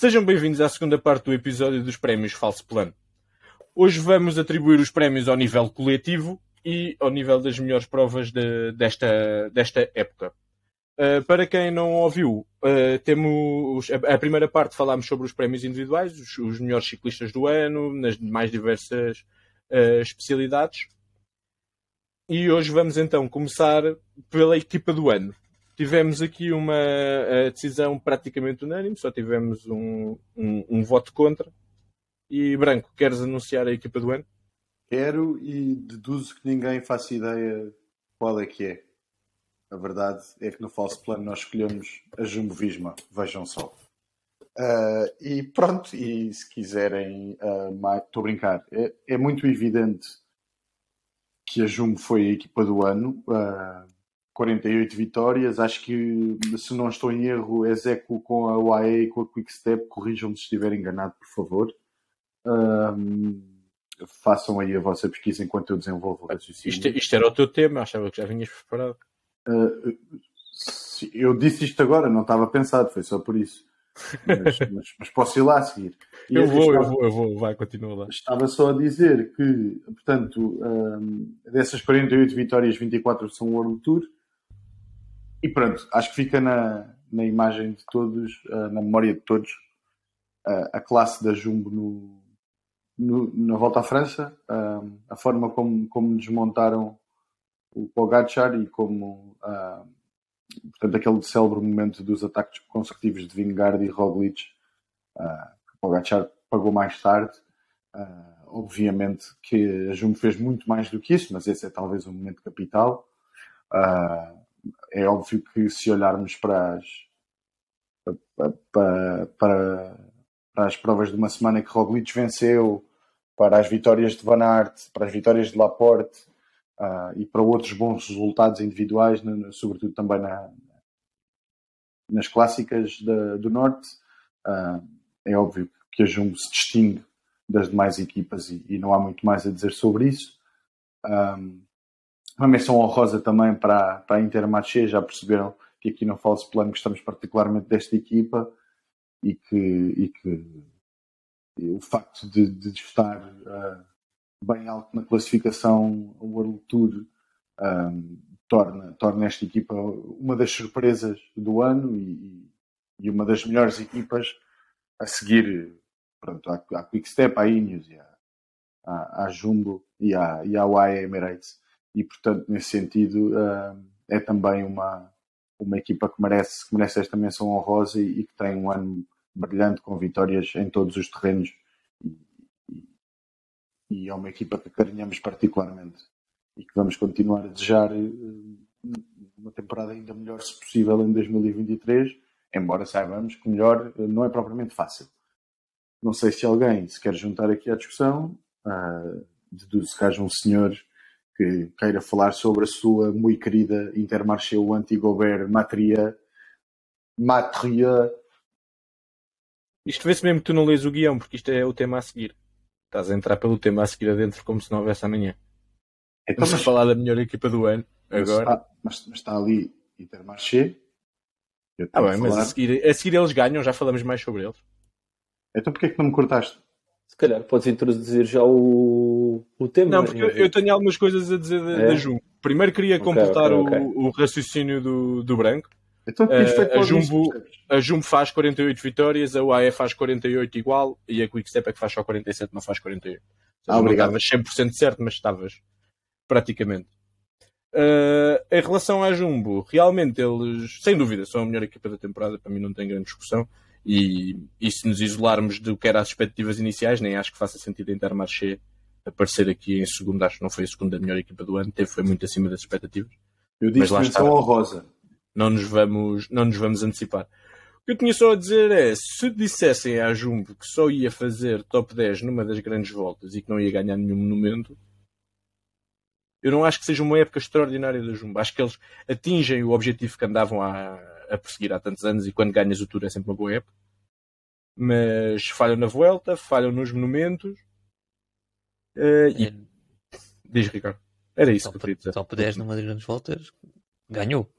Sejam bem-vindos à segunda parte do episódio dos prémios Falso Plano. Hoje vamos atribuir os prémios ao nível coletivo e ao nível das melhores provas de, desta, desta época. Uh, para quem não ouviu, uh, temos a, a, primeira parte falámos sobre os prémios individuais, os, os melhores ciclistas do ano, nas mais diversas uh, especialidades. E hoje vamos então começar pela equipa do ano. Tivemos aqui uma decisão praticamente unânime, só tivemos um, um, um voto contra. E Branco, queres anunciar a equipa do ano? Quero e deduzo que ninguém faça ideia qual é que é. A verdade é que no falso plano nós escolhemos a Jumbo Visma, vejam só. Uh, e pronto, e se quiserem, uh, estou a brincar, é, é, muito evidente que a Jumbo foi a equipa do ano, uh, ah, 48 vitórias, acho que se não estou em erro, execo com a UAE e com a Quickstep, corrijam-me se estiver enganado, por favor. façam aí a vossa pesquisa enquanto eu desenvolvo o raciocínio. Isto, isto era o teu tema, achava que já vinhas preparado. Uh, eu disse isto agora, não estava pensado, foi só por isso. Mas, mas, mas posso ir lá a seguir. E eu vou, estava, eu vou, eu vou, vai, continua lá. Estava só a dizer que, portanto, um, dessas 48 vitórias, 24 são World Tour. E pronto, acho que fica na, na imagem de todos, uh, na memória de todos, uh, a classe da Jumbo no, no, na volta à França, uh, a forma como, como desmontaram o Pogacar e como portanto, aquele célebre momento dos ataques consecutivos de Vingard e Roglic que o Pogacar pagou mais tarde. Obviamente que a Jumbo fez muito mais do que isso mas esse é talvez um momento capital é óbvio que se olharmos para as para, para, para as provas de uma semana que Roglic venceu para as vitórias de Van Aert, para as vitórias de Laporte, uh, e para outros bons resultados individuais, no, sobretudo também na, nas clássicas da, do Norte. Uh, é óbvio que a Jumbo se distingue das demais equipas e, e não há muito mais a dizer sobre isso. Um, uma menção honrosa também para, para a Intermarché, já perceberam que aqui no Falso Plano gostamos particularmente desta equipa e que, e que e o facto de, de estar uh, bem alto na classificação World Tour um, torna, torna esta equipa uma das surpresas do ano e, e uma das melhores equipas a seguir pronto, à, à Quickstep, à Ineos à, à, à, Jumbo e à, e à UAE Emirates e portanto nesse sentido um, é também uma, uma equipa que merece, que merece esta menção honrosa e, e que tem um ano brilhante com vitórias em todos os terrenos e é uma equipa que carinhamos particularmente e que vamos continuar a desejar eh, uma temporada ainda melhor, se possível, em 2023, embora saibamos que melhor eh, não é propriamente fácil. Não sei se alguém se quer juntar aqui à discussão, uh, deduzo que haja um senhor que queira falar sobre a sua muito querida Intermarché, o anti-Gobert Matria. Matria. Isto vê-se mesmo que tu não lês o guião, porque isto é o tema a seguir. Estás a entrar pelo tema a seguir adentro como se não houvesse amanhã. Então, Vamos mas... falar da melhor equipa do ano agora. Mas está, mas, mas está ali Intermarché. Ah, bem, mas a seguir, a seguir eles ganham, já falamos mais sobre eles. Então porquê é que não me cortaste? Se calhar podes introduzir já o, o tema. Não, porque eu, eu tenho algumas coisas a dizer da, é? da Jumbo. Primeiro queria okay, completar okay, okay. O, o, raciocínio do, do Branco. Então, uh, a, Jumbo, a Jumbo faz 48 vitórias, a UAE faz 48 igual e a Quickstep é que faz só 47, não faz 48. Ah, não estavas 100% certo, mas estavas praticamente. Uh, em relação à Jumbo, realmente eles, sem dúvida, são a melhor equipa da temporada, para mim não tem grande discussão. E, e se nos isolarmos do que eram as expectativas iniciais, nem acho que faça sentido a Intermarché aparecer aqui em segundo, acho que não foi a segunda melhor equipa do ano, teve, foi muito acima das expectativas. Eu disse menção honrosa não nos vamos, não nos vamos antecipar. O que eu tinha só a dizer é, se dissessem à Jumbo que só ia fazer top 10 numa das grandes voltas e que não ia ganhar nenhum monumento, eu não acho que seja uma época extraordinária da Jumbo. Acho que eles atingem o objetivo que andavam a, a perseguir há tantos anos e quando ganhas o Tour é sempre uma boa época. Mas falham na volta, falham nos monumentos. Uh, e... É. Diz, Ricardo. Era isso top, que eu queria dizer. Top 10 numa das grandes voltas, ganhou.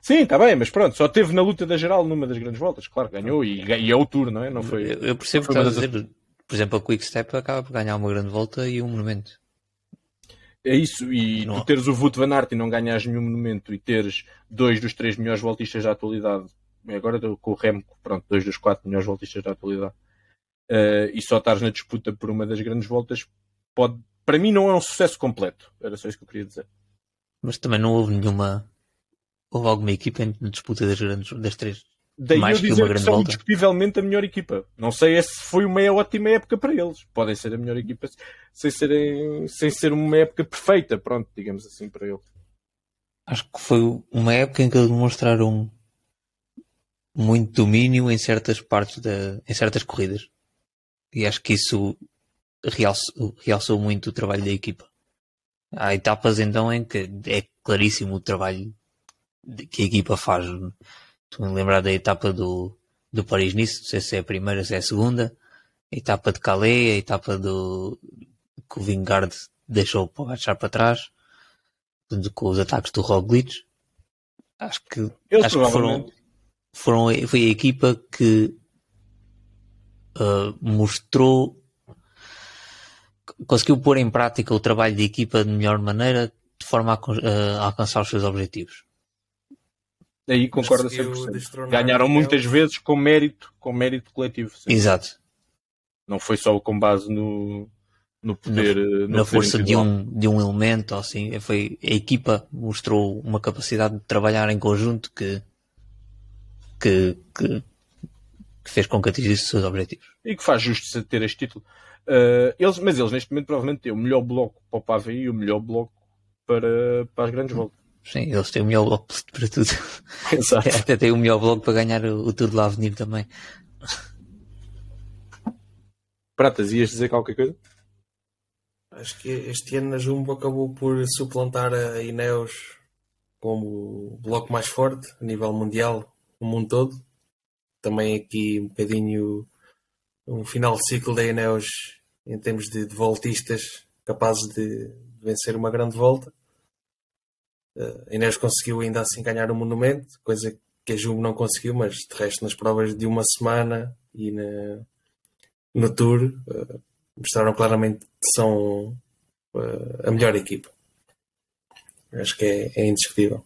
Sim, está bem, mas pronto, só teve na luta da geral numa das grandes voltas, claro, ganhou e, e é o tour, não é? Não foi, Eu, eu percebo o que estás a dizer. Por exemplo, a Quick Step acaba por ganhar uma grande volta e um monumento. É isso, e Não. tu teres o Wout van Aert e não ganhares nenhum monumento e teres dois dos três melhores voltistas da atualidade, agora com o Remco, pronto, dois dos quatro melhores voltistas da atualidade, eh, e só estares na disputa por uma das grandes voltas, pode, para mim não é um sucesso completo. Era só isso que eu queria dizer. Mas também não houve nenhuma. Houve alguma equipa na disputa das, grandes, das três. Daí Mais eu que dizer que grande são volta. indiscutivelmente a melhor equipa. Não sei é se foi uma ótima época para eles. Podem ser a melhor equipa sem, serem, sem ser uma época perfeita, pronto, digamos assim, para eles. Acho que foi uma época em que eles demonstraram muito domínio em certas partes da, em certas corridas. E acho que isso realçou, realçou muito o trabalho da equipa. Há etapas então em que é claríssimo o trabalho que a equipa faz. Estou a lembrar da etapa do, do Paris-Nice, não sei se é a primeira, se é a segunda. A etapa de Calais, a etapa do que o Vingard deixou para baixar para trás, portanto, com os ataques do Roglic. Acho que, acho que foram, foram, foi a equipa que ah, mostrou conseguiu pôr em prática o trabalho de equipa de melhor maneira de forma a, con- a alcançar os seus objetivos. Aí concordo a Conseguiu 100%. destronar Ganharam muitas vezes com mérito, com mérito coletivo. sim. Exato. Não foi só com base no, no poder. eh, no Na poder força de um, de um elemento, ou assim, foi, a equipa mostrou uma capacidade de trabalhar em conjunto que, que, que, que fez com que atingisse os seus objetivos. E que faz justiça de ter este título. Eh, eles, mas eles neste momento provavelmente têm o melhor bloco para o Pavé e o melhor bloco para, para as grandes voltas. Sim, eles têm o melhor bloco para tudo. Exato. Até têm o melhor bloco para ganhar o, o Tour de l'Avenir também. Pratas, ias dizer qualquer coisa? Acho que este ano a Jumbo acabou por suplantar a Ineos como o bloco mais forte a nível mundial, no mundo todo. Também aqui um bocadinho um final de ciclo da Ineos em termos de, de voltistas capazes de vencer uma grande volta. A Ineos conseguiu ainda assim ganhar o monumento, coisa que a Jumbo não conseguiu, mas de resto nas provas de uma semana e na- no Tour eh, mostraram claramente que são eh, a melhor equipa. Acho que é, é indiscutível.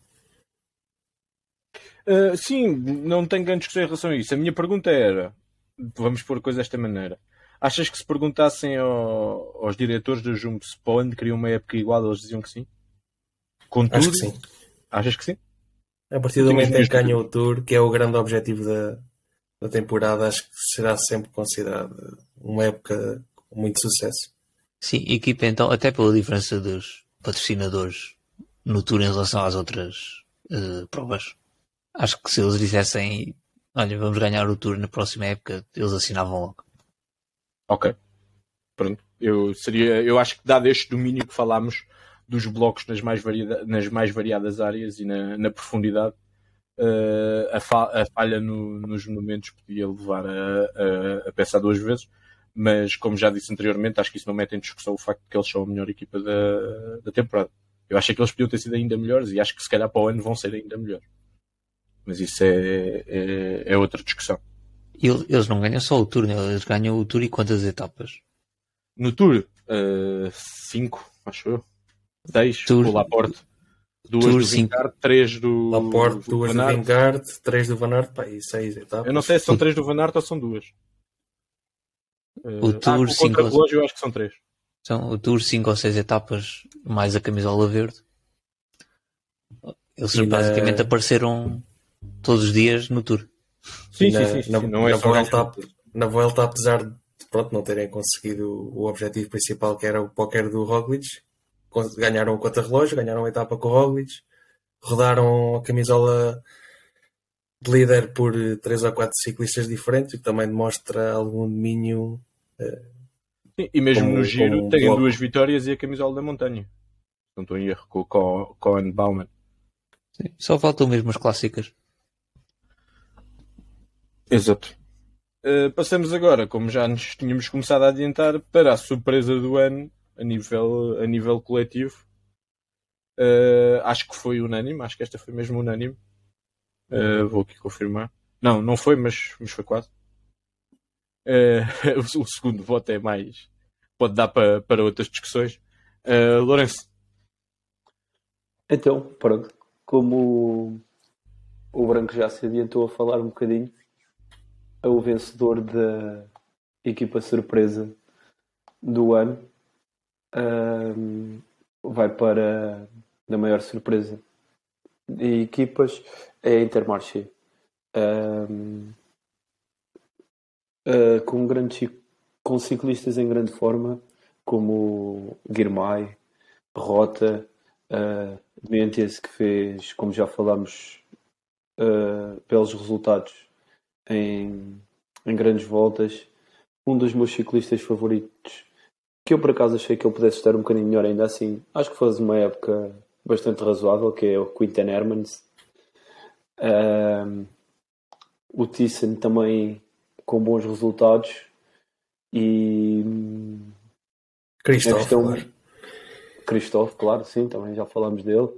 Uh, sim, não tenho grande discussão em relação a isso. A minha pergunta era: vamos pôr coisa desta maneira. Achas que se perguntassem ao- aos diretores do Jumbo se para o ano queriam uma época igual, eles diziam que sim? Contudo, Acho que sim. Achas que sim? A partir do as momento em que ganha o Tour, que é o grande objetivo da, da temporada, acho que será sempre considerada uma época com muito sucesso. Sim, equipa então, até pela diferença dos patrocinadores no Tour em relação às outras eh, provas. Acho que se eles dissessem, olha, vamos ganhar o Tour na próxima época, eles assinavam logo. Ok. Pronto. Eu, seria, eu acho que dado este domínio que falámos dos blocos nas mais, variada, nas mais variadas áreas e na, na profundidade, eh, a, fa- a falha no- nos monumentos podia levar a, a, a pensar duas vezes, mas como já disse anteriormente, acho que isso não mete em discussão o facto de que eles são a melhor equipa da, da temporada. Eu acho que eles podiam ter sido ainda melhores e acho que se calhar para o ano vão ser ainda melhores. Mas isso é, é, é outra discussão. Ele- eles não ganham só o Tour, né? eles ganham o Tour e quantas etapas? No Tour, 5, acho eu. 6 Tour- do Laporte. Duas Tour, do. Vingard, 3 do. Laporte, do duas Van do Aert. Vingard, três do Van Aert, pá, e seis etapas. Eu não sei se são 3 do Van Aert ou são duas. O ah, Tour, com cinco- relógio eu acho que são 3. São o Tour 5 ou 6 etapas, mais a camisola verde. Eles E na- basicamente apareceram todos os dias no Tour. Sim, na, sim, sim, sim, na, Não é na só Vuelta, na Vuelta, apesar de pronto, não terem conseguido o objetivo principal que era o póquer do Roglic, ganharam o contra-relógio, ganharam a etapa com o Roglic, rodaram a camisola de líder por eh, três ou quatro ciclistas diferentes, o que também demonstra algum domínio. Sim, E mesmo Como- no giro têm bloco. duas vitórias e a camisola da montanha. Não estou em erro com o Co- Cohen Bauman. Sim, Só faltam mesmo as clássicas. Exato. Uh, passamos agora, como já nos tínhamos começado a adiantar, para a surpresa do ano a nível, a nível coletivo. Uh, acho que foi unânime, acho que esta foi mesmo unânime. Uh, vou aqui confirmar. Não, não foi, mas, mas foi quase. Uh, o, segundo voto é mais. Pode dar para, para outras discussões. Uh, Lourenço. Então, pronto. Como o Branco já se adiantou a falar um bocadinho, é o vencedor da equipa surpresa do ano um, vai para a maior surpresa de equipas é a Intermarché. Um, uh, com grandes com ciclistas em grande forma como Guirmay, Rota, uh, Mentias que fez, como já falámos, uh, resultados em, em grandes voltas. Um dos meus ciclistas favoritos que eu por acaso achei que ele pudesse estar um bocadinho melhor ainda assim. Acho que faz uma época bastante razoável, que é o Quinten Hermans. Um, o Thyssen também com bons resultados e Cristóvão questão... Cristóvão, claro, sim, também já falamos dele.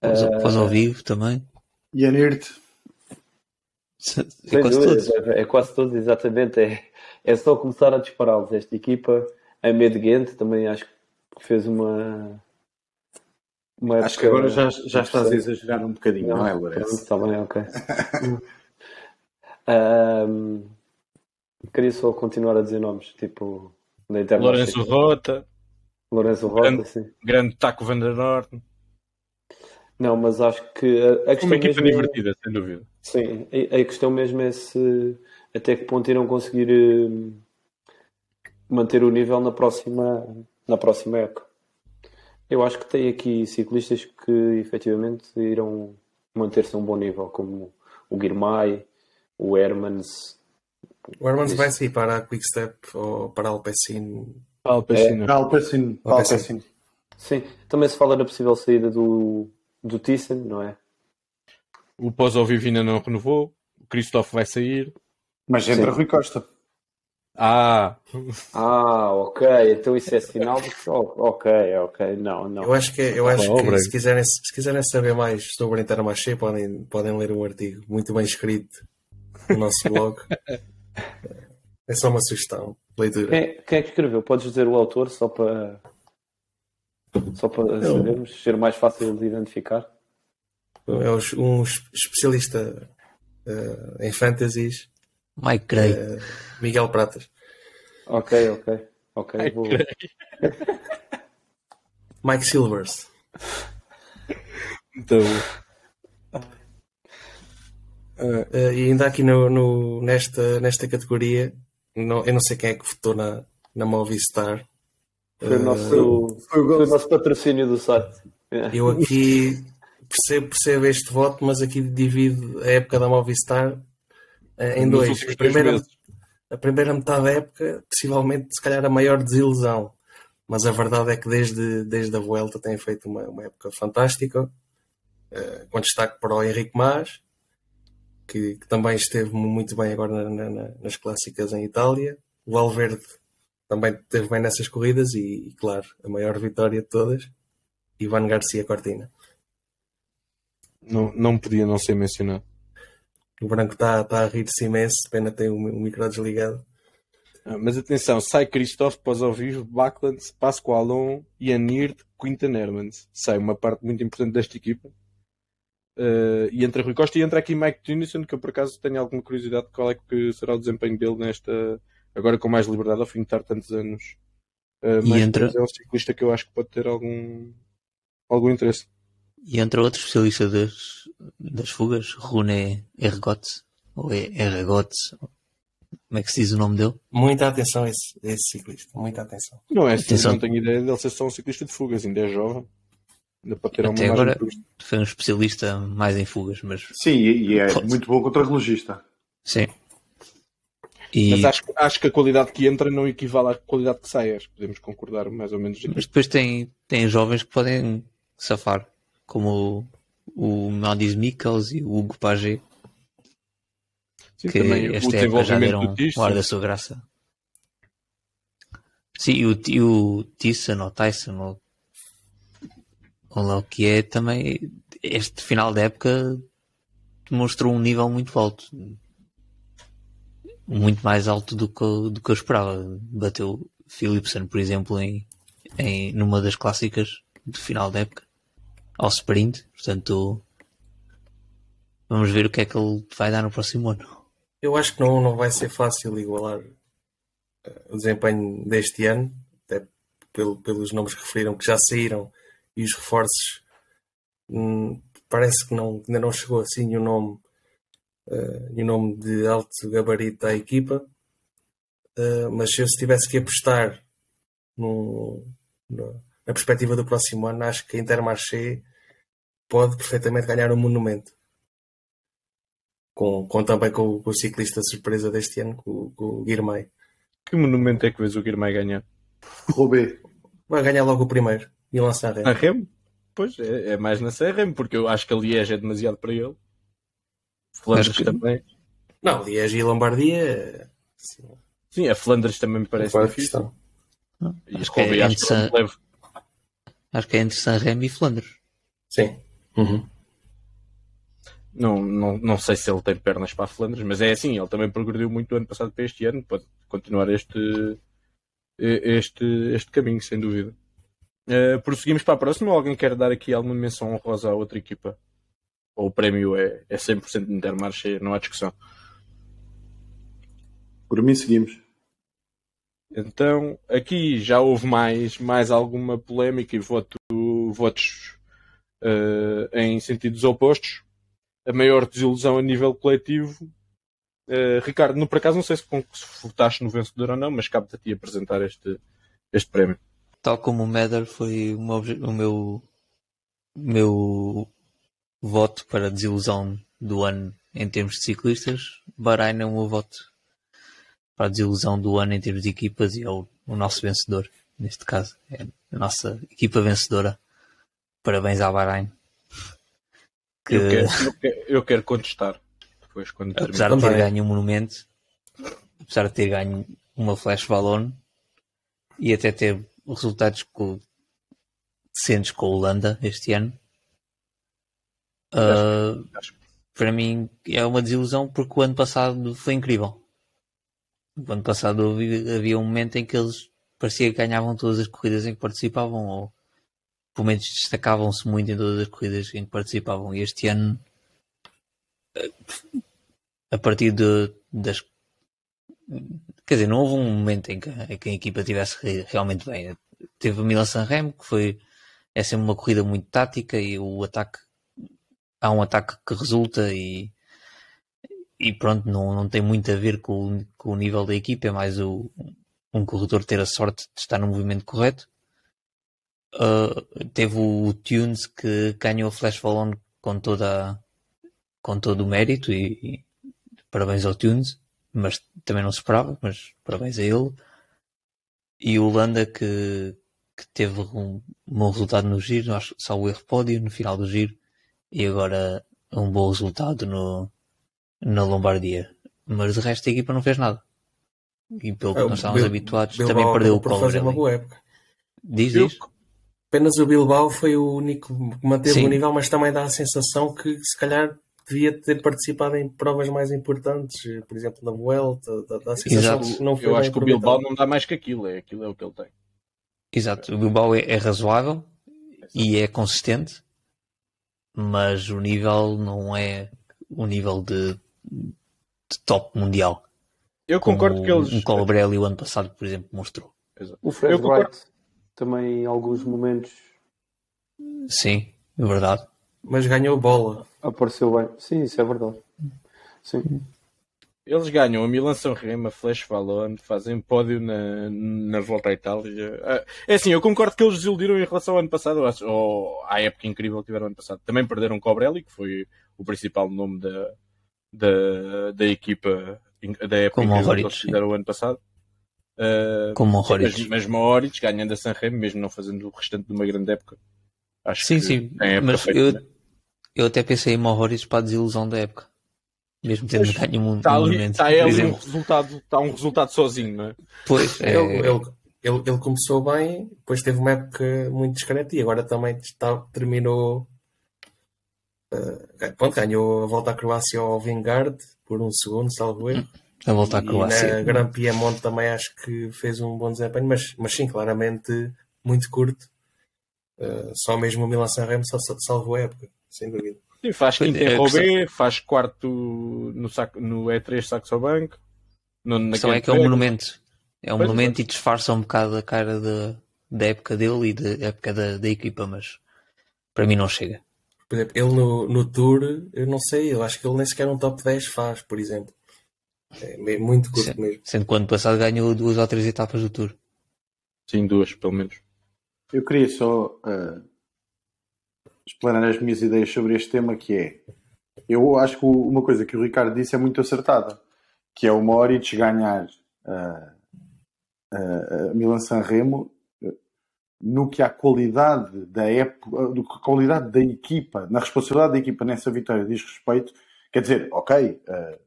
Pós, uh, ao vivo também. E a Nirt. É quase todos. É, é, quase todos, exatamente. É, é só começar a dispará-los. Esta equipa a Medghent também acho que fez uma. uma acho que agora já, já estás a exagerar um bocadinho, não, não é, Lourenço? Está bem, ok. um, queria só continuar a dizer nomes, tipo. Na Lourenço Rota. Lourenço Rota, grande, sim. Grande Taco Van der Norden. Não, mas acho que a, a questão. Uma equipa é- divertida, é, sem dúvida. Sim, a, a, questão mesmo é se até que ponto irão conseguir. Uh, manter o nível na próxima, na próxima época. Eu acho que tem aqui ciclistas que efetivamente irão manter-se a um bom nível, como o Guirmay, o Hermans. O Hermans vai sair para a Quickstep ou para a Alpecin? Para a Alpecin. É, Alpecin. Alpecin. Sim, também se fala da possível saída do, do Thyssen, não é? O pós ao vivo ainda não renovou, o Christophe vai sair. Mas entra Sim. Rui Costa. Ah! Ah, ok. Então isso é sinal de que. Ok, ok. Não, não. Eu acho que, eu acho que se, quiserem, se quiserem saber mais sobre a Intermarché, podem, podem ler o artigo muito bem escrito no nosso blog. é só uma sugestão. Leitura. Quem, quem é que escreveu? Podes dizer o autor só para. Só para sabermos, ser mais fácil de identificar? É um especialista uh, em fantasies Mike Gray. Uh, Miguel Pratas. Ok, ok. Ok, Mike, vou... Mike Silvers. Então. Uh, e ainda aqui no, no, nesta, nesta categoria, não, eu não sei quem é que votou na, na Movistar. Foi o nosso, foi o nosso patrocínio do site. Eu aqui percebo, percebo este voto, mas aqui divido a época da Movistar eh, em dois. A primeira, a primeira metade da época, possivelmente, se calhar, a maior desilusão. Mas a verdade é que desde, desde a Vuelta tem feito uma, uma época fantástica, uh, com destaque para o Henrique Mas, que, que, também esteve muito bem agora na, na, nas clássicas em Itália. O Valverde também esteve bem nessas corridas e, e, claro, a maior vitória de todas, Ivan Garcia Cortina. Não, não podia não ser mencionado. O branco está tá a rir-se imenso, pena ter o, o micro desligado. Ah, mas atenção, sai Christophe pós ao vivo, Backlund, Pascoalon, Ianir, Quinten Hermans. Sai uma parte muito importante desta equipa. Uh, e entra Rui Costa e entra aqui Mike Tunison, que eu por acaso tenho alguma curiosidade de qual é que será o desempenho dele nesta. Agora com mais liberdade, ao fim de estar tantos anos. Uh, e entra... é um ciclista que eu acho que pode ter algum, algum interesse. E entra outro especialista das, das fugas, Rune Ergots, ou Ergots, como é que se diz o nome dele? Muita atenção a esse, esse ciclista, muita atenção. Não é, atenção. não tenho ideia dele ser só um ciclista de fugas, ainda é jovem. Ainda pode ter Até agora foi um especialista mais em fugas, mas... Sim, e é pode. muito bom contra relogista. Sim. E... Mas acho, acho que a qualidade que entra não equivale à qualidade que sai, acho que podemos concordar mais ou menos. Mas depois tem, tem jovens que podem safar como o, Madis Mikkels e o Hugo Pagé. Sim, que esta época já deram o ar da sua graça. Sim, e o, e o Tyson ou Tyson ou, ou lá o que é também este final da época demonstrou um nível muito alto. Muito mais alto do que, do que eu esperava. Bateu Philipson, por exemplo, em, em, numa das clássicas do final da época, ao sprint. Portanto, vamos ver o que é que ele vai dar no próximo ano. Eu acho que não, não vai ser fácil igualar eh, o desempenho deste ano, até pelo, pelos nomes que referiram que já saíram e os reforços. Hum, parece que não, ainda não chegou assim o nome, uh, nome de alto gabarito à equipa. Uh, mas se eu tivesse que apostar na perspectiva do próximo ano, acho que a Intermarché pode perfeitamente ganhar um monumento. Com, com também com, com, o ciclista surpresa deste ano, com, com o Guirmay. Que monumento é que vês o Guirmay ganhar? Roubaix. Vai ganhar logo o primeiro e lançar a Remo. Pois, é, é, mais na CRM, porque eu acho que a Liege é demasiado para ele. Flandres que... também. Não, Liege e Lombardia. Sim, sim a Flandres também me parece difícil. E acho, que é acho, que San... acho que é entre Sanremo e Flandres. Sim. Uhum. Não, não, não sei se ele tem pernas para a Flandres, mas é assim, ele também progrediu muito ano passado para este ano, pode continuar este, este, este caminho, sem dúvida. Uh, prosseguimos para a próxima ou alguém quer dar aqui alguma menção honrosa à outra equipa? Ou o prémio é, é 100% de Intermarché, não há discussão. Por mim seguimos. Então, aqui já houve mais, mais alguma polémica e voto, votos uh, em sentidos opostos. A maior desilusão a nível coletivo. Uh, Ricardo, no, por acaso não sei se, se votaste no vencedor ou não, mas cabe-te a ti apresentar este, este prémio tal como o Medder foi o meu, o meu, meu voto para desilusão do ano em termos de ciclistas, Bahrein é o meu voto para a desilusão do ano em termos de equipas e é o, o nosso vencedor, neste caso, é a nossa equipa vencedora. Parabéns à Bahrein. Que... Eu, quero, eu, quero, eu, quero, contestar depois quando Apesar de ter ganho um monumento, apesar de ter ganho uma flash balone e até ter resultados com, decentes com a Holanda este ano. Uh, para mim é uma desilusão porque o ano passado foi incrível. O ano passado havia, um momento em que eles parecia que ganhavam todas as corridas em que participavam, ou pelo menos destacavam-se muito em todas as corridas em que participavam. E este ano, a partir de, das Quer dizer, não houve um momento em que, em que a equipa tivesse realmente bem. Teve o Milan Sanremo, que foi é sempre uma corrida muito tática e o ataque há um ataque que resulta e, e pronto, não, não tem muito a ver com, com o nível da equipa, é mais o, um corredor ter a sorte de estar no movimento correto. Uh, teve o, o Tunes que ganhou a Flash Ballon com toda com todo o mérito e, e parabéns ao Tunes mas também não se esperava, mas parabéns a ele. E o Holanda que, que teve um bom resultado no giro, acho só o erro pódio no final do giro, e agora um bom resultado no, na Lombardia. Mas de resto a equipa não fez nada. E pelo que é, nós estávamos Bil habituados, Bilbao também perdeu o Collor. fazer uma boa época. Diz, diz. Apenas o Bilbao foi o único que manteve Sim. o nível, mas também dá a sensação que se calhar devia ter participado em provas mais importantes, por exemplo, na Vuelta, da, da Exato. não foi Eu acho que o Bilbao não dá mais que aquilo, é aquilo é o que ele tem. Exato, o Bilbao é, é razoável Exato. e é consistente, mas o nível não é o nível de, de top mundial. Eu concordo que eles. Um Colbrelli o ano passado, por exemplo, mostrou. Exato. O Fred Wright também em alguns momentos. Sim, é verdade. Mas ganhou bola apareceu bem. Sim, isso é verdade. Sim. Eles ganham a Milan São Remo, a Flash Valone, fazem pódio na, na volta à Itália. Ah, é assim, eu concordo que eles desiludiram em relação ao ano passado, ou à época incrível que tiveram ano passado. Também perderam Cobrelli, que foi o principal nome da, da, da equipa da época Como que eles fizeram o ano passado. Uh, Como o Mas, mas Moritz ganhando a San Remo, mesmo não fazendo o restante de uma grande época. Acho sim, sim. Mas eu, eu até pensei em Mohoric para a desilusão da época. Mesmo tendo ganho um está ali, Está ele um resultado, está um resultado sozinho, não é? Pois, é... Ele, ele, ele, ele, começou bem, depois teve uma época muito discreta e agora também está, terminou Uh, pronto, ganhou a volta à Croácia ao Vanguard por um segundo, salvo erro. A volta à E Croácia. na Gran Piemonte também acho que fez um bom desempenho, mas, mas sim, claramente muito curto. Uh, só mesmo o Milan San Remo sal- sal- salvou a época, sem dúvida. Sim, faz quinto é, em questão- Robé, faz quarto no, saco, no E3 Saxo Bank. No, A na questão é que é um monumento. É um Pois, monumento e disfarça um bocado a cara da, da época dele e da época da, da equipa, mas para mim não chega. Por exemplo, ele no, no Tour, eu não sei, eu acho que ele nem sequer um top 10 faz, por exemplo. É me- muito curto Sim. mesmo. Sendo que o ano passado ganhou duas ou três etapas do Tour. Sim, duas, pelo menos. Eu queria só eh, explanar as minhas ideias sobre este tema, que é eu acho que uma coisa que o Ricardo disse é muito acertada, que é o Moritz ganhar eh, a Milan San Remo no que a qualidade da época, do que a qualidade da equipa, na responsabilidade da equipa nessa vitória diz respeito, quer dizer, ok, eh,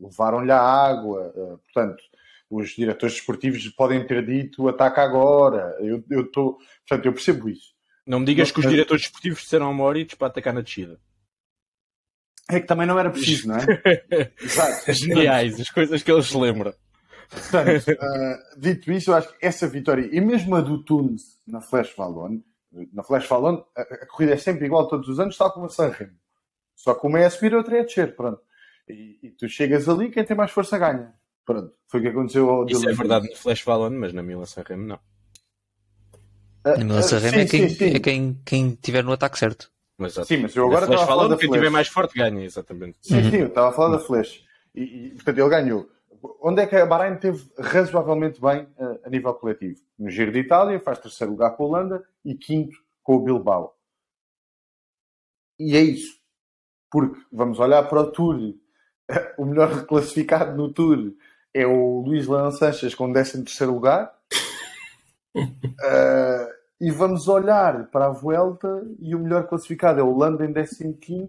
levaram-lhe a água, eh, portanto, os diretores desportivos podem ter dito ataca agora, eu eu estou, portanto, eu percebo isso. Não me digas Não, que os mas- diretores desportivos disseram ao Moritz para atacar na descida. É que também não era preciso, não é? Exato. Geniais, as coisas que eles se lembram. Portanto, ah, dito isso, eu acho que essa vitória, e mesmo a do Tunes na Flash Valon, na Flash Valon, a, a corrida é sempre igual todos os anos, tal como a San Remo. Só que uma é a subir, a outra é a descer, pronto. E, e tu chegas ali, quem tem mais força ganha. Pronto, foi o que aconteceu ao Isso é verdade no Flash Valon, mas na Milan San Remo não. Ah, No ah, Sanremo é, sim, quem, sim, sim. é quem, quem tiver no ataque certo. Mas, Sim, mas eu na agora estava a falar da quem Flash. tiver mais forte ganha, exatamente. Sim, sim, eu estava a falar da Flash. E, e, portanto, ele ganhou. Onde é que a Bahrein teve razoavelmente bem eh, a nível coletivo? No Giro de Itália, faz terceiro lugar com a Holanda e quinto com o Bilbao. E é isso. Porque vamos olhar para o Tour. O melhor classificado no Tour é o Luís Leão Sanches com 13 terceiro lugar. Eh, e vamos olhar para a Vuelta e o melhor classificado é o Holanda em 15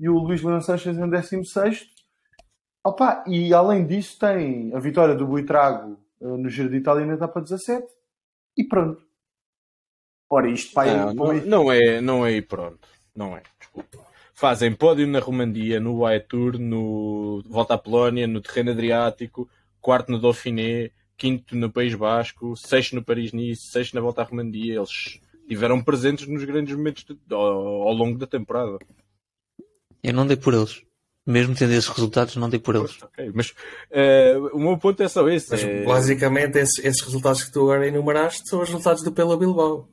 e o Luís Leão Sanches em 16 Opa, e além disso tem a vitória do Buitrago eh, no Giro de Itália na etapa 17 e pronto. Ora, isto para Não, não, não é, não é e pronto. Não é, desculpa. Fazem pódio na Romandia, no White Tour, no Volta à Polónia, no Terreno Adriático, quarto no Dauphiné, quinto no País Basco, sexto no Paris-Nice, sexto na Volta à Romandia. Eles tiveram presentes nos grandes momentos de- ao, ao longo da temporada. Eu não dei por eles. Mesmo tendo esses resultados, não dei por eles. Ok, Mas eh, o meu ponto é só esse. Mas é- basicamente esses, esses resultados que tu agora enumeraste são os resultados do Pela Bilbao.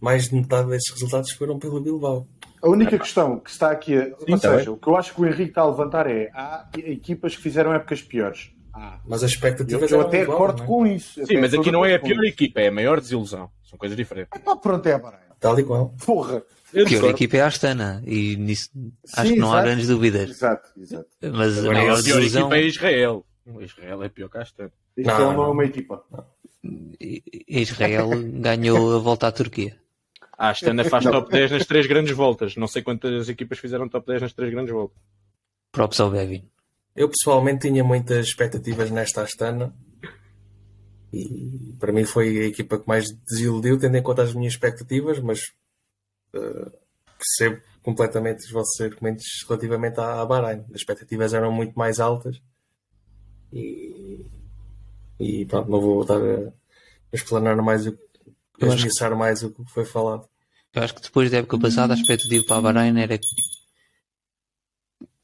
Mais de metade desses resultados foram pela Bilbao. A única questão que está aqui, a- ou tá seja, o que eu acho que o Henrique está a levantar é há equipas que fizeram épocas piores. Há. Mas as Eu, expectativas eu eram até acordo é? com isso. Sim, mas aqui não é a pior equipa, é a maior desilusão. São coisas diferentes. Ah, pronto, é a Bahrein. Tal e qual. Porra. Eu A equipa é a Astana e nisso acho Sim, que não há exato. grandes dúvidas. Exato, exato. Mas a Agora, maior a pior desilusão, equipa é Israel. Israel é pior que a Astana. Isto Não, não, é uma equipa. Israel ganhou a volta à Turquia. A Astana faz top 10 nas três grandes voltas. Não sei quantas equipas fizeram top 10 nas três grandes voltas. Props ao Bevin. Eu pessoalmente tinha muitas expectativas nesta Astana e para mim foi a equipa que mais desiludiu, tendo em conta as minhas expectativas, mas eh, percebo completamente os vossos argumentos relativamente à, à Bahrein. As expectativas eram muito mais altas e, e pronto, não vou voltar a, a explanar mais o a esmiuçar mais o que foi falado. Eu acho que depois da época passada a expectativa para a Bahrein era que.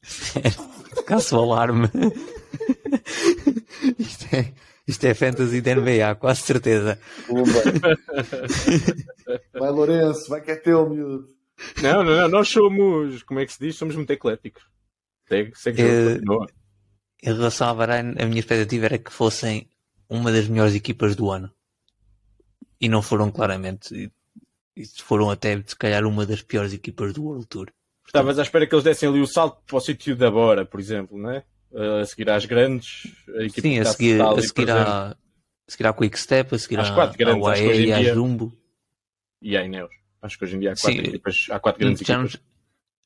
Caso o alarme. isto, é, isto é fantasy da NBA, quase certeza. Vai Lourenço, vai que é teu, miúdo. Não, não, não. Nós somos, como é que se diz? Somos muito ecléticos. Segue, segue continua. Em relação à Bahrein, a minha expectativa era que fossem uma das melhores equipas do ano. E não foram claramente. E- e foram até, se calhar, uma das piores equipas do World Tour. Estavas à espera que eles dessem ali o salto para o sítio da Bora, por exemplo, não é? A seguir às grandes. A equipa Sim, a seguir, a seguir, à, a seguir à Quick Step, a seguir Às à, quatro grandes, à UAE e à Jumbo. E a Ineos. Acho que hoje em dia há quatro, Sim, equipas, há quatro grandes já, não, equipas.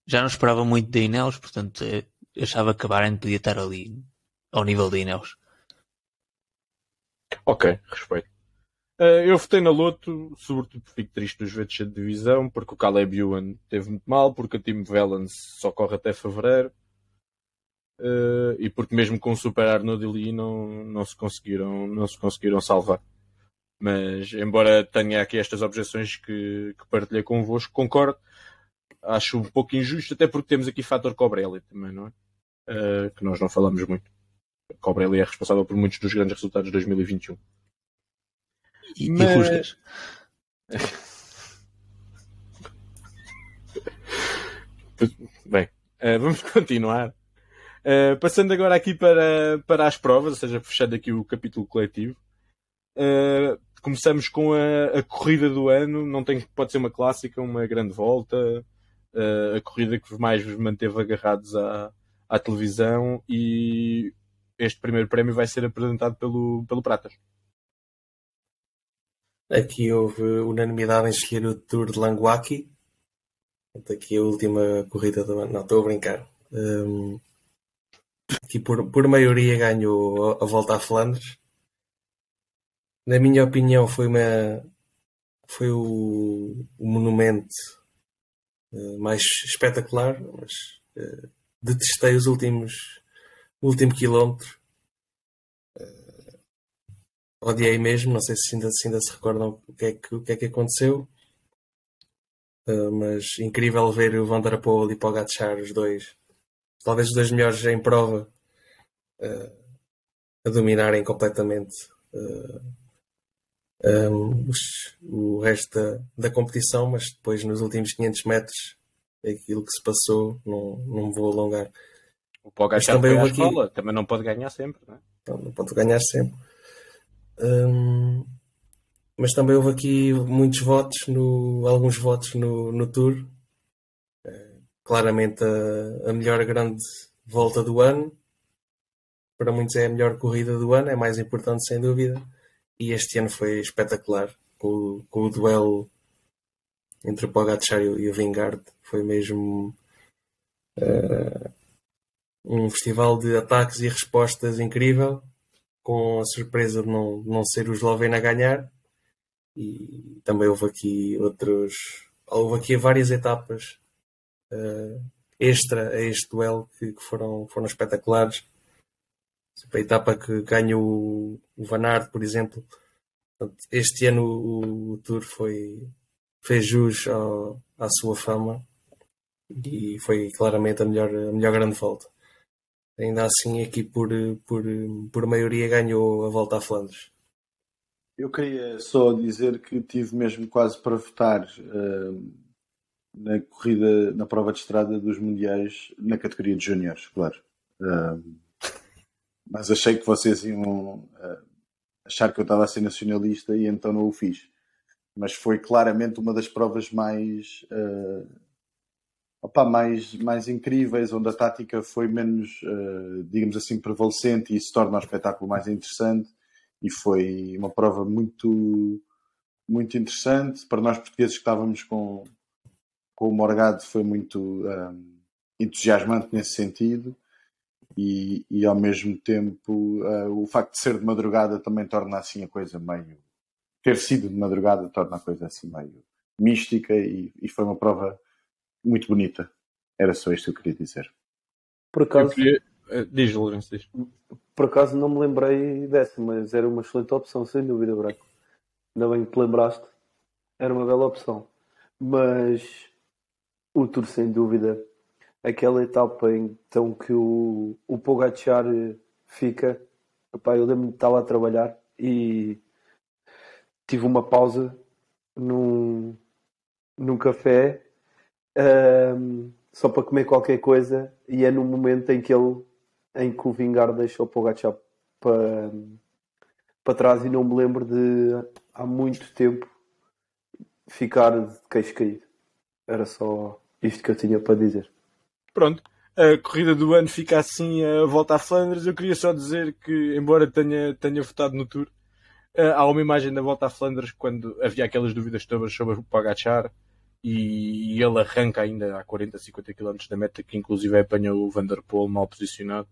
já não esperava muito da Ineos, portanto eh, achava que a Bahrein podia estar ali ao nível da Ineos. Ok, respeito. Uh, eu votei na Loto, sobretudo porque fico triste dos vezes de divisão, porque o Caleb Ewan teve muito mal, porque a Team Valence só corre até fevereiro. Uh, e porque mesmo com o Super Arnold ali não, não, se conseguiram, não se conseguiram salvar. Mas, embora tenha aqui estas objeções que, que partilhei convosco, concordo. Acho um pouco injusto, até porque temos aqui fator Cobrelli também, não é? Uh, que nós não falamos muito. Cobrelli é responsável por muitos dos grandes resultados de 2021. E, Mas... e? Bem, uh, vamos continuar. Uh, passando agora aqui para, para as provas, ou seja, fechando aqui o capítulo coletivo. Uh, começamos com a, a, corrida do ano, não tem, pode ser uma clássica, uma grande volta, uh, a corrida que mais vos manteve agarrados à, à televisão e este primeiro prémio vai ser apresentado pelo, pelo Pratas. Aqui houve unanimidade em escolher o Tour de Languaki. Aqui a última corrida do ano. Não, estou a brincar. Um, aqui por, por maioria ganhou a volta a Flandres. Na minha opinião foi uma foi o, o monumento uh, mais espetacular, mas uh, detestei os últimos o último quilómetro. Uh, odiei mesmo, não sei se ainda, se ainda se recordam o que é que, o que, é que aconteceu. Mas incrível ver o Van der Poel e Pogacar, os dois talvez os dois melhores em prova uh, a dominarem completamente uh, eh, um, os, o resto da, da, competição, mas depois nos últimos 500 metros aquilo que se passou não, não vou alongar. O Pogacar também aqui... escola, também não pode ganhar sempre, não é? Não, não pode ganhar sempre. Um, mas também houve aqui muitos votos, no, alguns votos no, no Tour claramente a, a melhor grande volta do ano. Para muitos é a melhor corrida do ano, é mais importante sem dúvida. E este ano foi espetacular com, com o duelo entre o Pogacar e o Vingard. Foi mesmo uh, um festival de ataques e respostas incrível, com a surpresa de não, não ser o Esloveno a ganhar. E também houve aqui outros. Houve aqui várias etapas extra a este duelo que, que, foram, foram espetaculares. A etapa que ganha o, o Van Aert, por exemplo. Este ano o, o Tour foi, fez jus ao, à sua fama e foi claramente a melhor, a melhor grande volta. Ainda assim, aqui por, por, por maioria ganhou a volta a Flandres. Eu queria só dizer que tive mesmo quase para votar uh, na corrida, na prova de estrada dos Mundiais, na categoria de Júniores, claro. Uh, mas achei que vocês iam uh, achar que eu estava a ser nacionalista e então não o fiz. Mas foi claramente uma das provas mais, uh, opa, mais, mais incríveis, onde a tática foi menos, digamos assim, prevalecente e isso torna o espetáculo mais interessante. E foi uma prova muito, muito interessante para nós portugueses que estávamos com, com o Morgado foi muito um, entusiasmante nesse sentido e, e ao mesmo tempo uh, o facto de ser de madrugada também torna assim a coisa meio ter sido de madrugada torna a coisa assim meio mística e, e foi uma prova muito bonita. Era só isto que eu queria dizer. Por acaso queria... Eh, diz Lourenço diz. Por acaso não me lembrei dessa mas era uma excelente opção sem dúvida Branco. Ainda bem que te lembraste era uma bela opção. Mas o Tour, sem dúvida. Aquela etapa então que o, o Pogacar fica. Epá, eu lembro-me de estar lá a trabalhar e tive uma pausa num, num café um, só para comer qualquer coisa e é no momento em que ele em que o Vingar deixou o Pogacar para, para trás e não me lembro de há muito tempo ficar de queixo caído. Era só isto que eu tinha para dizer. Pronto. A corrida do ano fica assim a volta a Flandres. Eu queria só dizer que, embora tenha, tenha votado no Tour, eh, há uma imagem da volta a Flandres quando havia aquelas dúvidas todas sobre o Pagachar e ele arranca ainda a 40, 50 km da meta, que inclusive apanha o Vanderpool mal posicionado.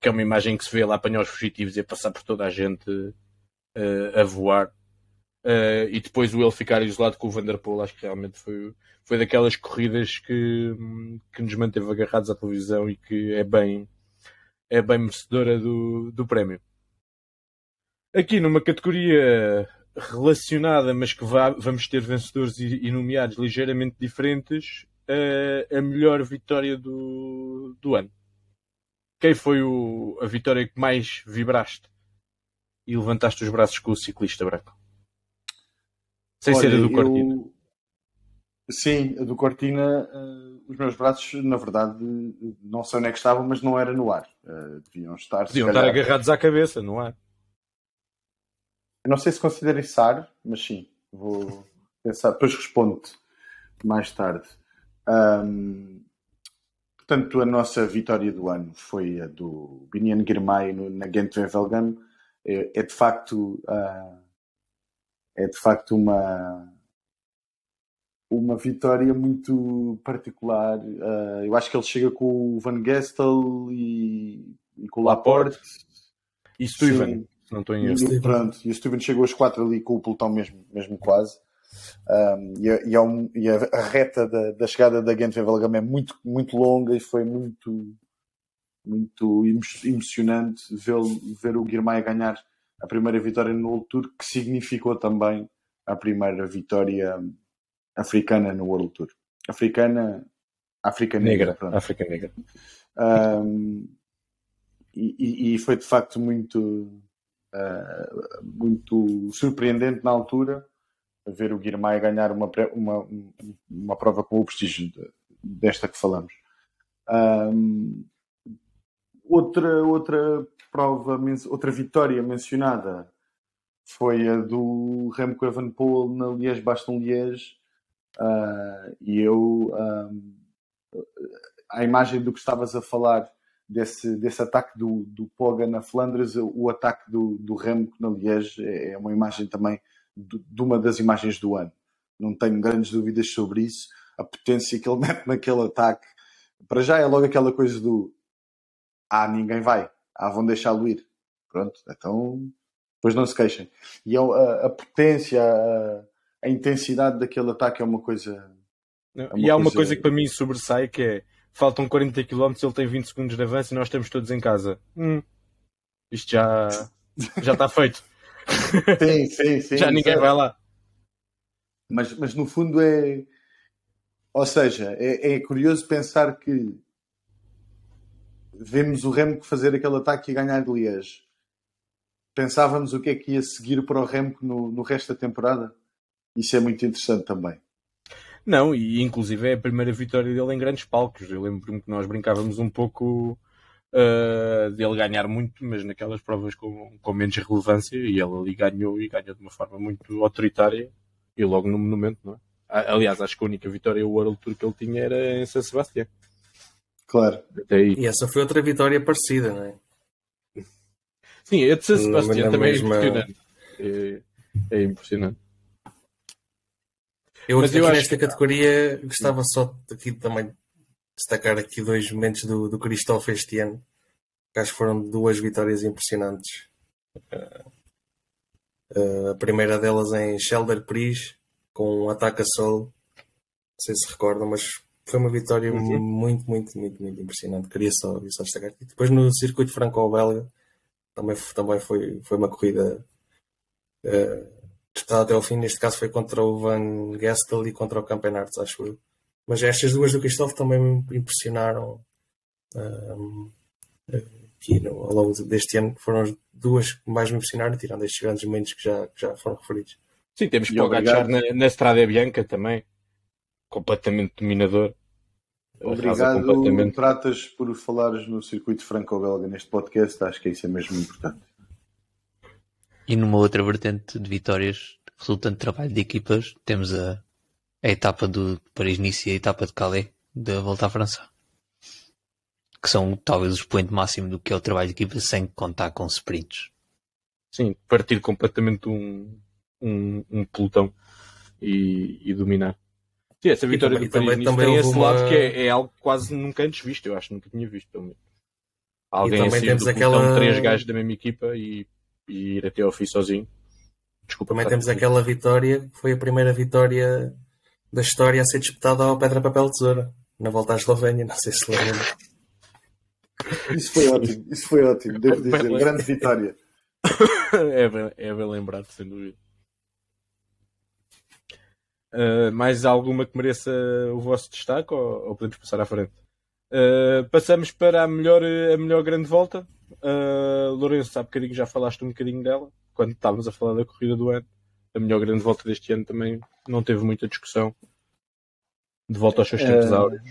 Que é uma imagem que se vê lá apanhar os fugitivos e a passar por toda a gente uh, a voar. Uh, e depois o ele ficar isolado com o Vanderpool, acho que realmente foi, foi daquelas corridas que, que nos manteve agarrados à televisão e que é bem, é bem merecedora do, do prémio. Aqui numa categoria relacionada, mas que vá, vamos ter vencedores e, e nomeados ligeiramente diferentes, uh, a melhor vitória do, do ano. Quem foi o, a vitória que mais vibraste e levantaste os braços com o ciclista branco? Sem Olha, ser a do Cortina. Eu... Sim, a do Cortina, uh, os meus braços, na verdade, não sei onde é que estavam, mas não era no ar. Uh, deviam estar. Deviam estar calhar... agarrados à cabeça, não é? Eu não sei se considero içar, mas sim, vou pensar, depois respondo-te mais tarde. Um, portanto, a nossa vitória do ano foi a do Binian Girmay na Gent Wevelgem. É, é de facto. Uh, é de facto uma uma vitória muito particular. Uh, eu acho que ele chega com o Van Gestel e, e com o Laporte. E Steven, não estou em erro. E, pronto, e o Steven chegou aos quatro ali com o pelotão mesmo, mesmo quase. Um, e, a, e, a, e, a, reta da, da chegada da Gent Wevelgem é muito, muito longa e foi muito, muito emocionante ver, ver o Guirmay ganhar a primeira vitória no World Tour, que significou também a primeira vitória africana no World Tour. Africana, África Negra. Negra África Negra. Um, e, e, foi de facto muito, uh, muito surpreendente na altura ver o Guirmay ganhar uma, uma, uma prova com o prestígio desta que falamos. Um, outra, outra prova, outra vitória mencionada foi a do Remco Evenepoel na Liège-Bastogne-Liège uh, e eu um, a imagem do que estavas a falar desse, desse ataque do, do Poga na Flandres, o ataque do, do Remco na Liège é, é uma imagem também de uma das imagens do ano. Não tenho grandes dúvidas sobre isso. A potência que ele mete naquele ataque, para já é logo aquela coisa do ah, ninguém vai, ah, vão deixá-lo ir. Pronto, então depois não se queixem. E a, a, a potência, a, a, intensidade daquele ataque é uma coisa. É uma e há uma coisa... coisa que para mim sobressai que é faltam 40 km, ele tem 20 segundos de avanço e nós estamos todos em casa. Hum, isto já, já está feito. Sim, sim, sim. já ninguém vai lá. Mas, mas no fundo é. Ou seja, é, é curioso pensar que vemos o Remco fazer aquele ataque e ganhar de Liège. Pensávamos o que é que ia seguir para o Remco no, no resto da temporada. Isso é muito interessante também. Não, e inclusive é a primeira vitória dele em grandes palcos. Eu lembro-me que nós brincávamos um pouco uh, dele ganhar muito, mas naquelas provas com, com menos relevância, e ele ali ganhou e ganhou de uma forma muito autoritária e logo no monumento, não é? Aliás, acho que a única vitória World Tour que ele tinha era em San Sebastián. Claro. E essa foi outra vitória parecida, não é? Sim, a de San Sebastián também é mesma... é impressionante. É, é impressionante. Eu, Mas eu nesta que... categoria gostava só aqui também destacar aqui dois momentos do, do Christophe este ano. Que acho que foram duas vitórias impressionantes. Uh, a primeira delas em Shelder Pris, com um ataque a solo. Não sei se recordam, mas foi uma vitória uhum. muito, muito, muito, muito impressionante. Queria só, só destacar. E depois no circuito franco-belga também, também foi, foi uma corrida uh, disputada até ao fim. Neste caso foi contra o Van Gestel e contra o Campenarts, acho eu. Mas estas duas do Cristóvão também me impressionaram uh, aqui no, ao longo deste ano. Foram as duas que mais me impressionaram, tirando estes grandes momentos que já, que já foram referidos. Sim, temos que Pogacar na, na Estrada Bianca também completamente dominador. Obrigado, completamente... Pratas, por falares no circuito franco-belga neste podcast. Acho que isso é mesmo importante. E numa outra vertente de vitórias, resultante de trabalho de equipas, temos a, a etapa do Paris-Nice e a etapa de Calais da Volta à França. Que são talvez o expoente máximo do que é o trabalho de equipa sem contar com sprints. Sim, partir completamente um, um, um pelotão e, e dominar. Sim, essa vitória também, do Paris também, também tem esse uma... lado que é, é, algo quase nunca antes visto, eu acho, nunca tinha visto, pelo menos. Alguém e também temos aquela... três gajos da mesma equipa e, e ir até ao fim sozinho. Desculpa. Também temos aquela vitória, que foi a primeira vitória da história a ser disputada ao Pedra, Papel, Tesoura, na volta à Eslovénia, não sei se lembram. Isso foi ótimo, isso foi ótimo, devo dizer. Grande vitória. é, bem, é bem lembrado, sem dúvida. Uh, mais alguma que mereça o vosso destaque ou, ou podemos passar à frente? Uh, passamos para a melhor, a melhor grande volta. Uh, Lourenço, há bocadinho já falaste um bocadinho dela, quando estávamos a falar da corrida do ano. A melhor grande volta deste ano também não teve muita discussão. De volta aos seus tempos áureos.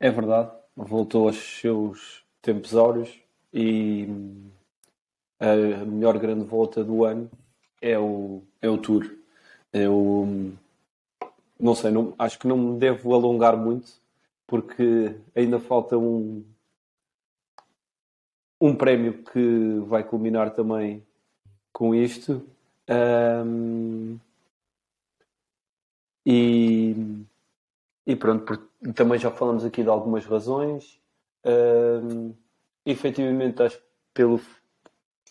É verdade, voltou aos seus tempos áureos e hum, a melhor grande volta do ano é o, é o Tour. Eu não sei, não, acho que não me devo alongar muito porque ainda falta um, um prémio que vai culminar também com isto. Hum, e, e pronto, também já falamos aqui de algumas razões. Hum, efetivamente, acho que pelo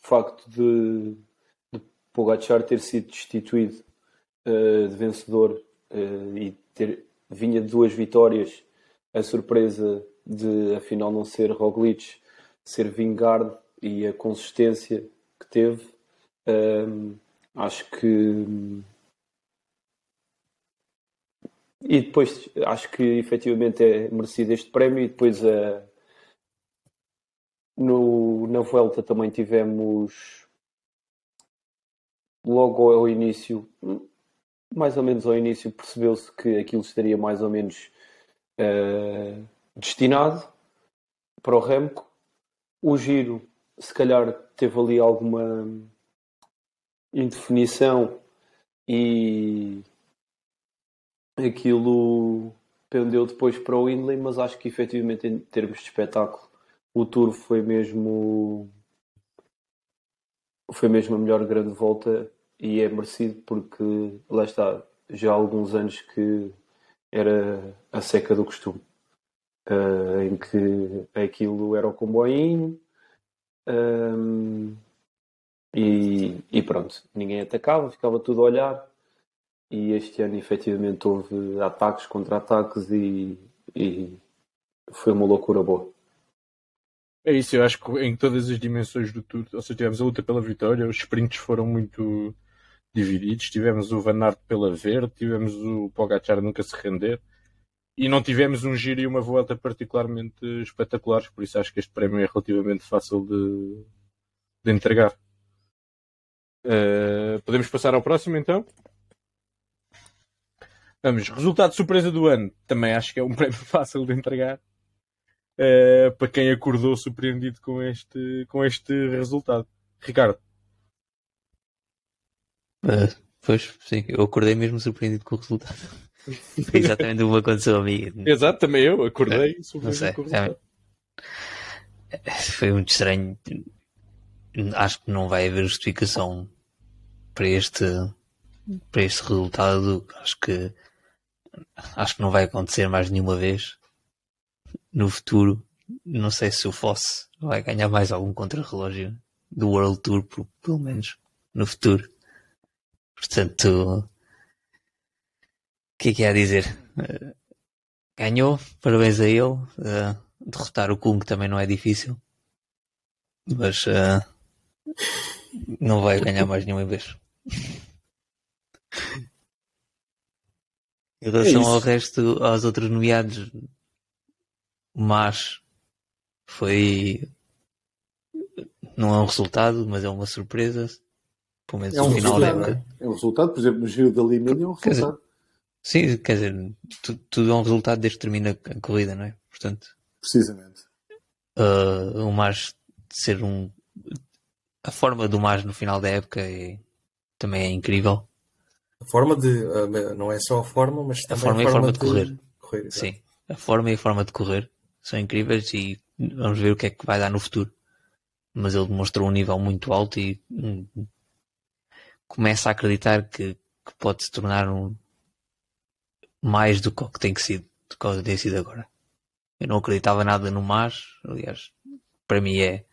facto de, de Pogacar ter sido destituído eh, de vencedor eh, e ter vinha de duas vitórias, a surpresa de afinal não ser Roglic, ser Vingard e a consistência que teve, hum, acho que e depois acho que efetivamente é merecido este prémio e depois a no, na Vuelta também tivemos logo ao início, mais ou menos ao início, percebeu-se que aquilo estaria mais ou menos eh, destinado para o Remco. O giro, se calhar, teve ali alguma indefinição e aquilo pendeu depois para o Hindley, mas acho que efetivamente em termos de espetáculo o Tour foi mesmo foi mesmo a melhor grande volta e é merecido porque lá está, já há alguns anos que era a seca do costume eh, em que aquilo era o comboinho ehm, e, e pronto, ninguém atacava, ficava tudo a olhar e este ano efetivamente houve ataques contra ataques e, e foi uma loucura boa. É isso, eu acho que em todas as dimensões do Tour, ou seja, tivemos a luta pela vitória, os sprints foram muito divididos, tivemos o Van Aert pela verde, tivemos o Pogacar nunca se render e não tivemos um giro e uma volta particularmente espetaculares, por isso acho que este prémio é relativamente fácil de, de entregar. Uh, podemos passar ao próximo então? Vamos, resultado surpresa do ano, também acho que é um prémio fácil de entregar. Uh, para quem acordou surpreendido com este, com este resultado. Ricardo. Uh, pois, sim, eu acordei mesmo surpreendido com o resultado. Foi exatamente o que aconteceu a mim. Exato, também eu acordei não surpreendido com o já- resultado. Foi muito estranho. Acho que não vai haver justificação para este, para este resultado. Acho que, acho que não vai acontecer mais nenhuma vez no futuro. Não sei se o Fosse vai ganhar mais algum contrarrelógio do World Tour, pelo menos no futuro. Portanto, o que é que há a dizer? Ganhou, parabéns a ele. Eh, derrotar o Kung também não é difícil, mas eh, não vai ganhar mais nenhuma vez. Em relação isso. ao resto, aos outros nomeados, mas foi não é um resultado, mas é uma surpresa. Pelo menos É um no final da resultado, época. é? É um resultado, por exemplo, no Giro da Limeira é um Quer dizer, resultado. Sim, quer dizer, tu- tudo é um resultado desde que termina a corrida, não é? Portanto, Precisamente. uh, o Mas ser um. A forma do Mas no final da época é, também é incrível. A forma de. ah, Não é só a forma, mas também forma e a forma de correr. correr, exato. Sim, a forma e a forma de correr são incríveis e vamos ver o que é que vai dar no futuro. Mas ele demonstrou um nível muito alto e hum, começa a acreditar que, que pode se tornar um mais do que o que tem que sido, do que tem sido agora. Eu não acreditava nada no Mas, aliás, para mim é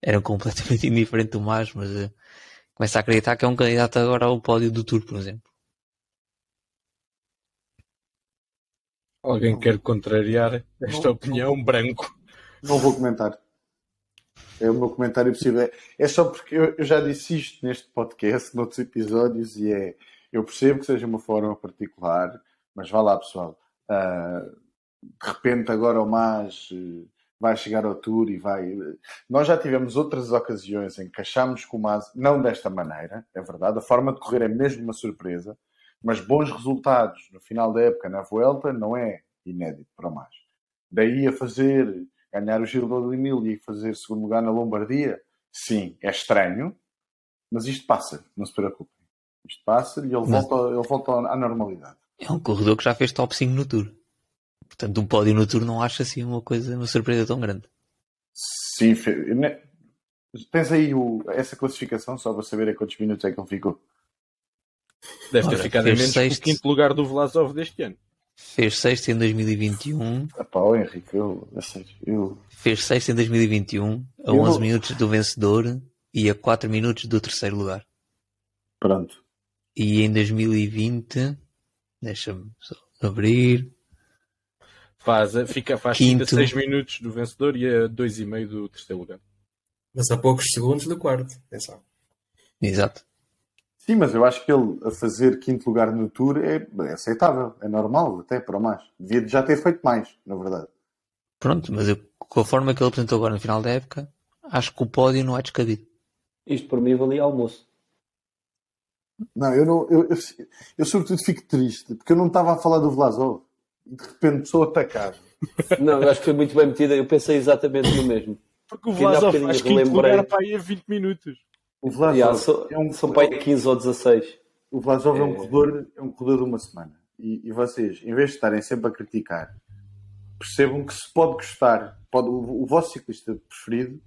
era completamente indiferente do Mas, mas eh, começa a acreditar que é um candidato agora ao pódio do Tour, por exemplo. Alguém quer contrariar esta opinião? Branco. Não vou comentar. É o meu comentário possível. É, só porque eu, já disse isto neste podcast, noutros episódios, e é. Eu percebo que seja uma forma particular, mas vá lá, pessoal. Uh, de repente, agora o mais uh, vai chegar ao tour e vai. Nós já tivemos outras ocasiões em que achámos que o Mas, não desta maneira, é verdade, a forma de correr é mesmo uma surpresa, mas bons resultados no final da época na Vuelta não é inédito para o Mas. Daí a fazer ganhar o Giro do Emília e fazer segundo lugar na Lombardia, sim, é estranho, mas isto passa, não se preocupem. Isto passa e ele, mas... volta, ele volta à normalidade. É um corredor que já fez top 5 no Tour. Portanto, um pódio no Tour não acha assim uma coisa, uma surpresa tão grande. Sim, tens aí o, essa classificação só para saber a quantos minutos é que ele ficou. Deve ter Ora, ficado em menos sexto... que o quinto lugar do Vlasov deste ano. Fez sexto em 2021. Epá, oh, Henrique, eu, eu... Fez sexto em 2021, a eu 11 vou... minutos do vencedor e a 4 minutos do terceiro lugar. Pronto. E em 2020, deixa-me só abrir. Faz, fica, faz Quinto. 6 minutos do vencedor e a 2,5 do terceiro lugar. Mas a poucos segundos do quarto, atenção. Exato. Sim, mas eu acho que ele a fazer quinto lugar no Tour é, é aceitável, é normal, até para mais. Devia já ter feito mais, na verdade. Pronto, mas eu, com a forma que ele apresentou agora no final da época, acho que o pódio não é descabido. Isto por mim valia almoço. Não, eu não. Eu, eu, eu, sobretudo fico triste, porque eu não estava a falar do Vlasov e de repente sou atacado. Não, eu acho que foi muito bem metida, eu pensei exatamente no mesmo. Porque o Vlasov faz quinto lugar para aí a 20 minutos. O Vlasov yeah, são, é um, são para aí 15 ou 16. O Vlasov é, é um corredor, é um corredor de uma semana. E, e, vocês, em vez de estarem sempre a criticar, percebam que se pode gostar, pode, o, o, vosso ciclista preferido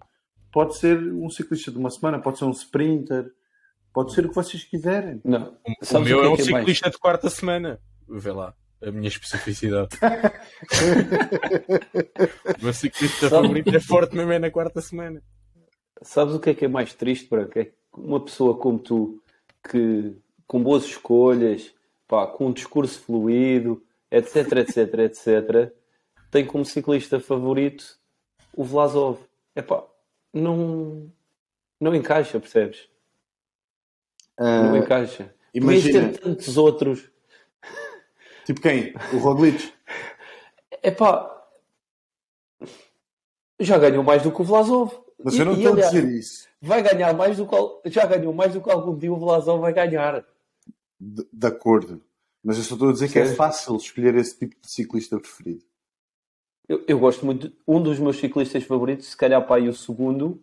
pode ser um ciclista de uma semana, pode ser um sprinter, pode ser o que vocês quiserem. Não. O, o meu o é, é um é ciclista mais? de quarta semana. Vê lá a minha especificidade. o meu ciclista favorito é forte mesmo é na quarta semana. Sabes o que é que é mais triste, Branco? É uma pessoa como tu, que com boas escolhas, pá, com um discurso fluido, etc, etc, etc, tem como ciclista favorito o Vlasov. É pá, não, não encaixa, percebes? Uh, não encaixa. Imagina ter tantos outros. Tipo quem? O Roglic? É pá, já ganhou mais do que o Vlasov. Mas eu não estou a dizer isso. Vai ganhar mais do que já ganhou mais do que algum dia o Velasão vai ganhar. De, de, acordo. Mas eu só estou a dizer Sim. que é fácil escolher esse tipo de ciclista preferido. Eu, eu gosto muito. De, um dos meus ciclistas favoritos, se calhar para aí o segundo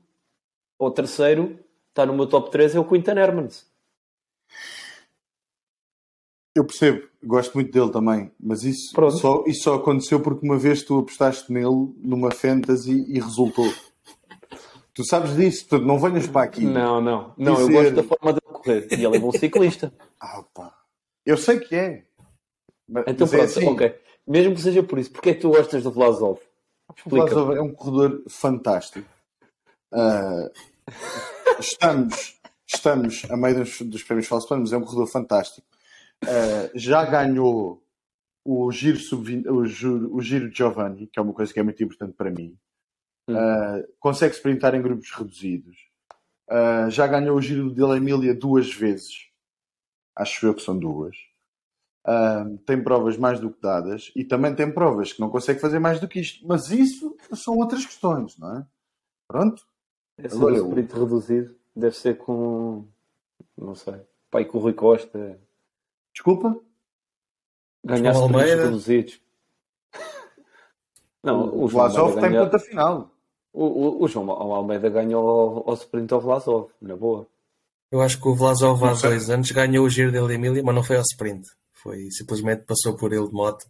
ou terceiro, está no meu top 3, é o Quintan Hermans. Eu percebo, gosto muito dele também, mas isso só, isso só aconteceu porque uma vez tu apostaste nele numa fantasy e resultou. Tu sabes disso, portanto, não venhas para aqui. Não, não. Não, dizer... eu gosto da forma de correr. E ele é bom ciclista. ah, pá. Eu sei que é. Mas, então mas é pronto, é assim. ok. Mesmo que seja por isso, porque é que tu gostas do Vlasov? O Vlasov é um corredor fantástico. Uh, estamos, estamos a meio dos, dos prémios Falso mas é um corredor fantástico. Uh, já ganhou o Giro, sub o, Giro, o Giro Giovanni, que é uma coisa que é muito importante para mim. Uh, consegue sprintar em grupos reduzidos. Uh, já ganhou o giro de Emília duas vezes. Acho eu que são duas. Uh, tem provas mais do que dadas e também tem provas que não consegue fazer mais do que isto. Mas isso são outras questões, não é? Pronto. Esse Agora, é sprint eu... reduzido deve ser com. Não sei. Pai com o Rui Costa. Desculpa? Ganhar sprints reduzidos. Não, o, o Vlasov tem ponta final. O, o, o João Almeida ganhou ao, sprint ao Vlasov, na boa. Eu acho que o Vlasov há dois anos ganhou o Giro dele Emília, mas não foi ao sprint. Foi simplesmente passou por ele de moto.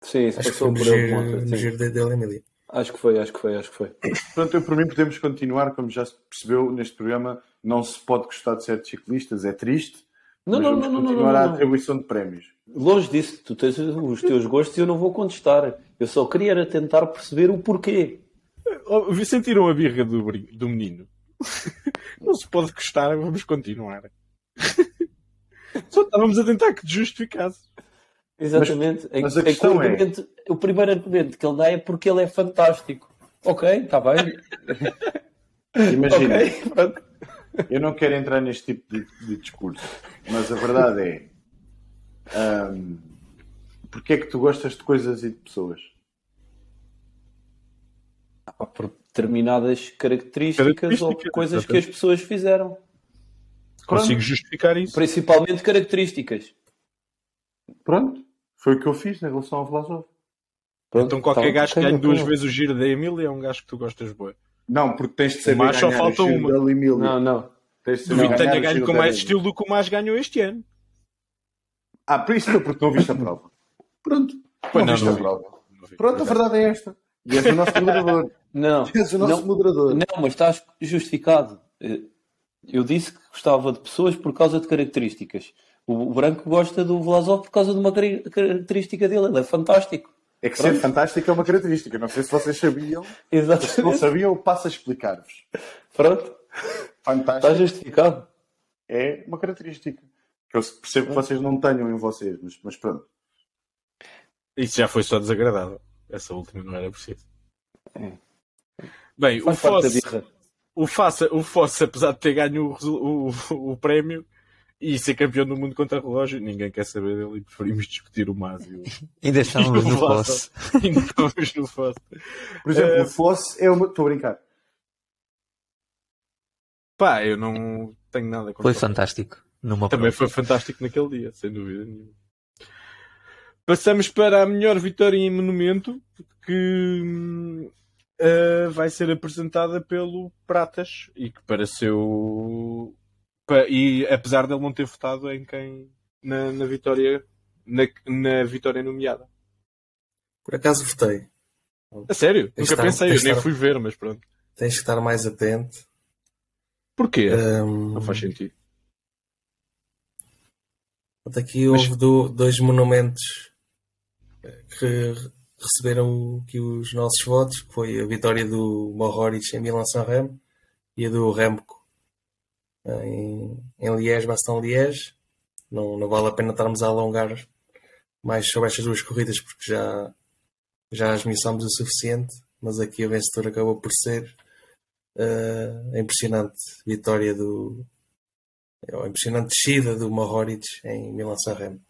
Sim, acho passou por ele de moto. No Giro dele Emília. Acho que foi, acho que foi, acho que foi. Pronto, eu por mim podemos continuar, como já se percebeu neste programa, não se pode gostar de certos ciclistas, é triste. Não, não, não, não, continuar não, a atribuição de prémios. Longe disso, tu tens os teus gostos e eu não vou contestar. Eu só queria tentar perceber o porquê. Oh, sentiram a birra do, do menino? Não se pode gostar, vamos continuar. Só estávamos a tentar que te justificasse. Exatamente. Em- mas a em questão é- O primeiro argumento que ele dá é porque ele é fantástico. Ok, está bem. Imagina, Ok, pronto. eu não quero entrar neste tipo de, de discurso, mas a verdade é. ahm, porque é que tu gostas de coisas e de pessoas? Por determinadas características, ou Características, coisas que as pessoas fizeram. Consigo justificar isso. Principalmente características. Pronto, foi o que eu fiz em relação ao Vlasov. Pronto, Então qualquer tá, gajo que ganhe duas vezes o giro da Emília é um gajo que tu gostas boa. Não, porque tens de saber Mas só ganhar falta o giro uma. Não, não. Tens de Duvido saber que tenha ganho com mais estilo do que o mais ganhou este ano. Ah, por isso não, porque não viste a prova. Pronto, Pois não, não, viste não a vi. prova. Não vi. Pronto, a verdade é esta. E és o nosso moderador. Não, És o nosso não, moderador. não, mas estás justificado. Eh, Eu disse que gostava de pessoas por causa de características. O o branco gosta do Vlasov por causa de uma característica dele. Ele é fantástico. É que ser fantástico é uma característica. Não sei se vocês sabiam. Se não sabiam, eu passo a explicar-vos. Pronto, está Fantástico justificado. é uma característica. Que eu percebo que vocês não tenham em vocês, mas, mas pronto. Isso já foi só desagradável. Essa última não era preciso. É. Bem, o Faz Fosse, o, Fosse, o Fosse, apesar de ter ganho o, o, o prémio e ser campeão do mundo contra relógio, ninguém quer saber dele e preferimos discutir o Mas e o, Ainda estávamos o no Fosse. Ainda estamos no Fosse. Por exemplo, Eh, o Fosse é uma. Estou a brincar. Pá, eu não tenho nada contra Foi fantástico. Numa Também prova. foi fantástico naquele dia, sem dúvida nenhuma. Passamos para a melhor vitória em monumento, que eh, vai ser apresentada pelo Pratas e que pareceu. pa- E apesar dele não ter votado em quem na, na vitória na, na vitória nomeada. Por acaso votei. A sério? Tens Nunca estar- pensei, eu nem estar- fui ver, mas pronto. Tens que estar mais atento. Porquê? Ahm, Não faz sentido. Aqui houve do- dois monumentos que receberam aqui os nossos votos, que foi a vitória do Mohoric em Milan-San Remo e a do Remco em, em Liège, Bastogne-Liège. Não, não vale a pena estarmos a alongar mais sobre estas duas corridas porque já, já as esmiuçámos o suficiente, mas aqui a vencedora acabou por ser eh, a impressionante vitória do, uma impressionante descida do Mohoric em Milan-San Remo.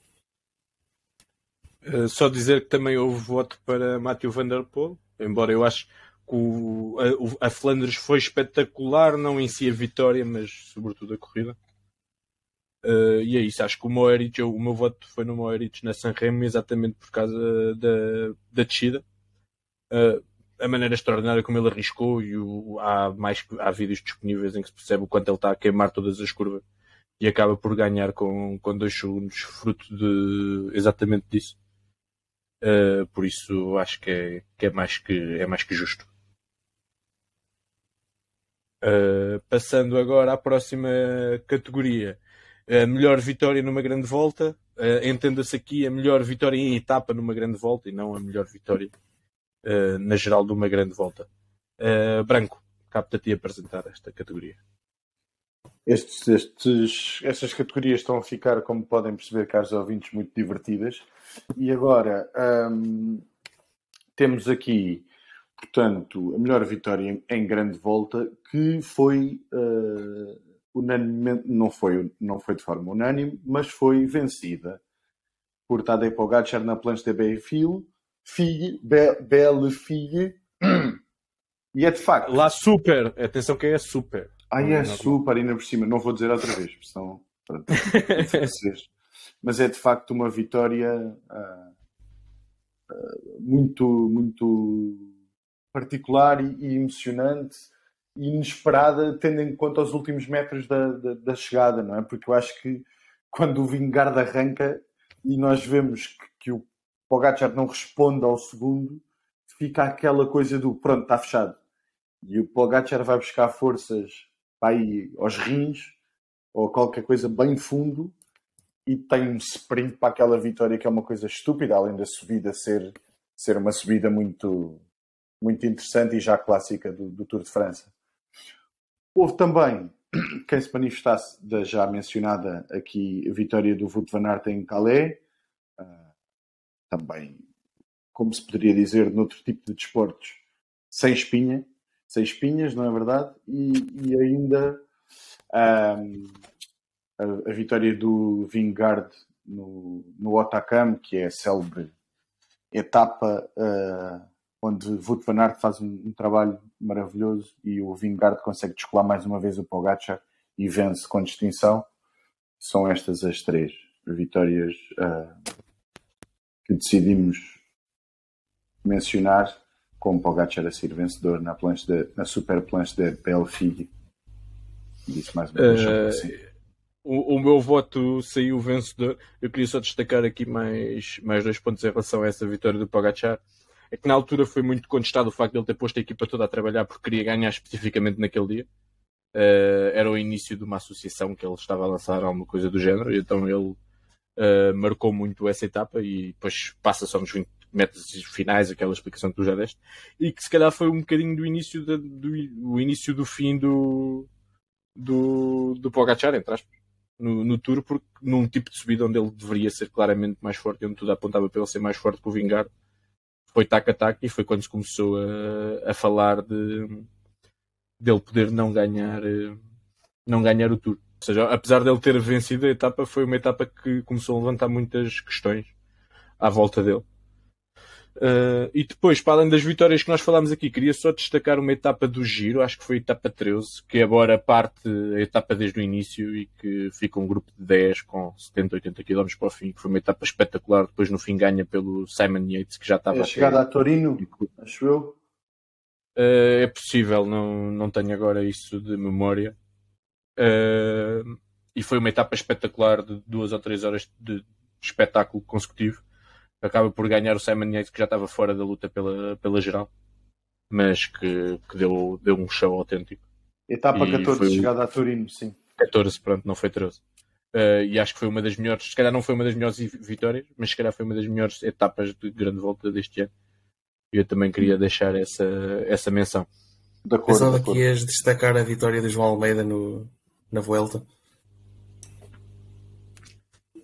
Uh, só dizer que também houve voto para Matthew Van Der Poel, embora eu acho que o- a, a Flandres foi espetacular, não em si a vitória, mas sobretudo a corrida. Uh, e é isso, acho que o Moeritz, o meu voto foi no Moeritz na Sanremo exatamente por causa da, da descida. Uh, a maneira extraordinária como ele arriscou e o- há, mais, há vídeos disponíveis em que se percebe o quanto ele está a queimar todas as curvas e acaba por ganhar com, com dois segundos, fruto de exatamente disso. Uh, por isso acho que é, que é mais que é mais que justo. Uh, passando agora à próxima categoria, a melhor vitória numa grande volta. Uh, Entenda-se aqui a melhor vitória em etapa numa grande volta e não a melhor vitória uh, na geral de uma grande volta. Branco, capta-te apresentar esta categoria. Estes, estes, estas categorias estão a ficar, como podem perceber, caros ouvintes, muito divertidas. E agora hum, temos aqui, portanto, a melhor vitória em, grande volta, que foi uh, unanimemente, não foi, não foi de forma unânime, mas foi vencida por Tadej Pogacar na planche de Bellefille, Fille, Be, Belle Fille, e é de facto Lá super, atenção que é super. Não, é não, super, ainda por cima. Não vou dizer outra vez, porque senão. pronto. Mas é de facto uma vitória ah, ah, muito, muito particular e, emocionante e inesperada, tendo em conta os últimos metros da, da, da chegada, não é? Porque eu acho que quando o Vingard arranca e nós vemos que, que o Pogacar não responde ao segundo, fica aquela coisa do pronto, está fechado. E o Pogacar vai buscar forças vai aos rins ou qualquer coisa bem fundo e tem um sprint para aquela vitória que é uma coisa estúpida, além da subida ser, ser uma subida muito, muito interessante e já clássica do, do Tour de França. Houve também quem se manifestasse da já mencionada aqui vitória do Wout van Aert em Calais, uh, também, como se poderia dizer, noutro tipo de desportos, sem espinha, sem espinhas, não é verdade? E, e ainda um, a, a, vitória do Vingard no, no Otakam, que é a célebre etapa uh, onde Wout van Aert faz um, um, trabalho maravilhoso e o Vingard consegue descolar mais uma vez o Pogacar e vence com distinção. São estas as três vitórias uh, que decidimos mencionar com o Pogacar a ser vencedor na, planche de, na super planche da Belfig. Disse mais uma vez uh, assim. O, o, meu voto saiu vencedor. Eu queria só destacar aqui mais, mais dois pontos em relação a essa vitória do Pogacar. É que na altura foi muito contestado o facto de ele ter posto a equipa toda a trabalhar porque queria ganhar especificamente naquele dia. Uh, era o início de uma associação que ele estava a lançar, alguma coisa do género, então ele uh, marcou muito essa etapa e depois passa só nos 20 metros finais, aquela explicação que tu já deste, e que se calhar foi um bocadinho do início, de, do, início do fim do, do, do Pogacar, entre aspas, no, no Tour, porque num tipo de subida onde ele deveria ser claramente mais forte, onde tudo apontava para ele ser mais forte que o Vingard, foi tac-a-tac e foi quando se começou a, a falar de dele poder não ganhar, eh, não ganhar o Tour. Ou seja, apesar dele ter vencido a etapa, foi uma etapa que começou a levantar muitas questões à volta dele. Uh, e depois, para além das vitórias que nós falámos aqui, queria só destacar uma etapa do Giro, acho que foi a etapa 13, que agora parte a etapa desde o início e que fica um grupo de 10 com 70, 80 km para o fim, que foi uma etapa espetacular. Depois, no fim, ganha pelo Simon Yates, que já estava. É a chegada a Torino, acho eu. Uh, é possível, não, não tenho agora isso de memória. Uh, e foi uma etapa espetacular de duas ou três horas de espetáculo consecutivo. Acaba por ganhar o Simon Yates, que já estava fora da luta pela, pela geral, mas que, que deu, deu um show autêntico. Etapa 14, foi... chegada a Turino, sim. 14, pronto, não foi 13. Uh, e acho que foi uma das melhores, se calhar não foi uma das melhores vitórias, mas se calhar foi uma das melhores etapas de grande volta deste ano eu também queria deixar essa, essa menção. De acordo, Pensava que ias destacar a vitória do João Almeida no, na Vuelta.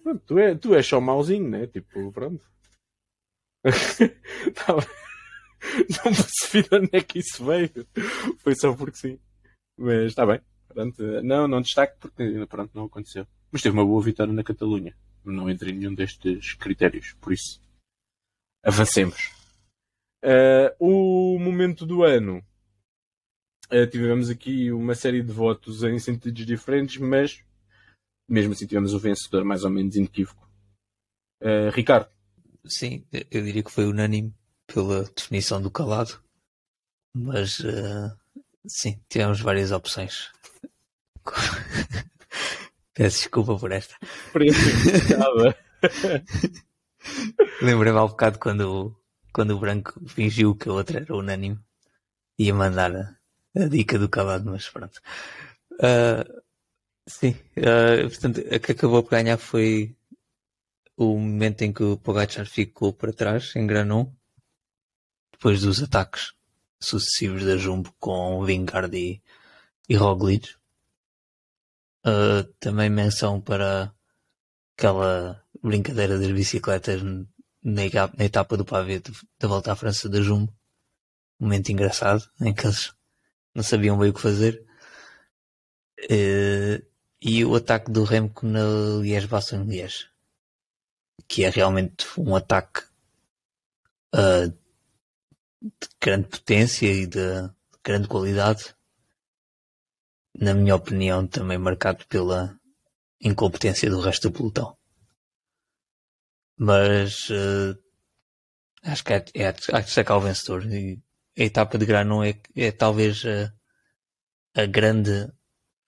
Pronto, tu, é, tu és só mauzinho, né? Tipo, pronto. Não percebi de onde é que isso veio. Foi só porque sim. Mas está bem. Pronto. Não, não destaque porque pronto, não aconteceu. Mas teve uma boa vitória na Catalunha. Não entrei em nenhum destes critérios. Por isso, avancemos. Uh, o momento do ano. Uh, tivemos aqui uma série de votos em sentidos diferentes, mas mesmo assim tivemos o vencedor mais ou menos inequívoco. Uh, Ricardo. Sim, eu diria que foi unânime pela definição do calado, mas sim, tivemos várias opções. Peço desculpa por esta. Lembrei-me há um bocado quando quando o branco fingiu que a outra era unânime, ia mandar a, a dica do calado, mas pronto. Uh, sim, uh, portanto, a que acabou por ganhar foi o momento em que o Pogacar ficou para trás, em depois dos ataques sucessivos da Jumbo com Vingard e, e Roglic. Uh, também menção para aquela brincadeira das bicicletas na, na etapa do pavê da volta à França da Jumbo. Um momento engraçado em que eles não sabiam bem o que fazer. Uh, e o ataque do Remco na Liège-Bastogne-Liège, que é realmente um ataque uh, de grande potência e de, de grande qualidade. Na minha opinião, também marcado pela incompetência do resto do pelotão mas uh, acho que é, é, é a destacar o vencedor. E a etapa de Granon é, é talvez a, a, grande,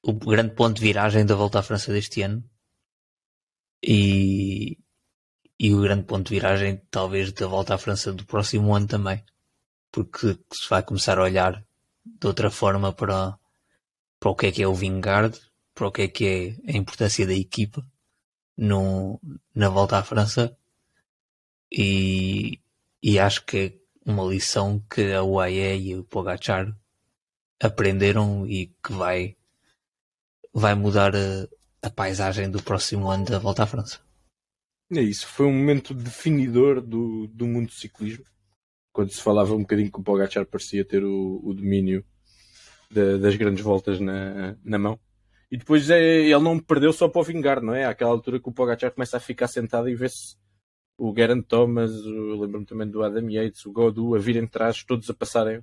o grande ponto de viragem da volta à França deste ano. E, e o grande ponto de viragem, talvez, da volta à França do próximo ano também. Porque se vai começar a olhar de outra forma para, para o que é que é o Vingard, para o que é que é a importância da equipa no, na volta à França e, e acho que é uma lição que a UAE e o Pogacar aprenderam e que vai, vai mudar a, a paisagem do próximo ano da Volta à França. É isso, foi um momento definidor do, do mundo do ciclismo. Quando se falava um bocadinho que o Pogacar parecia ter o, o domínio das grandes voltas na, na mão. E depois é, ele não perdeu só para o vingar, não é? Àquela altura que o Pogacar começa a ficar sentado e vê-se o Geraint Thomas, lembro-me também do Adam Yates, o Godu, a virem de trás, todos a passarem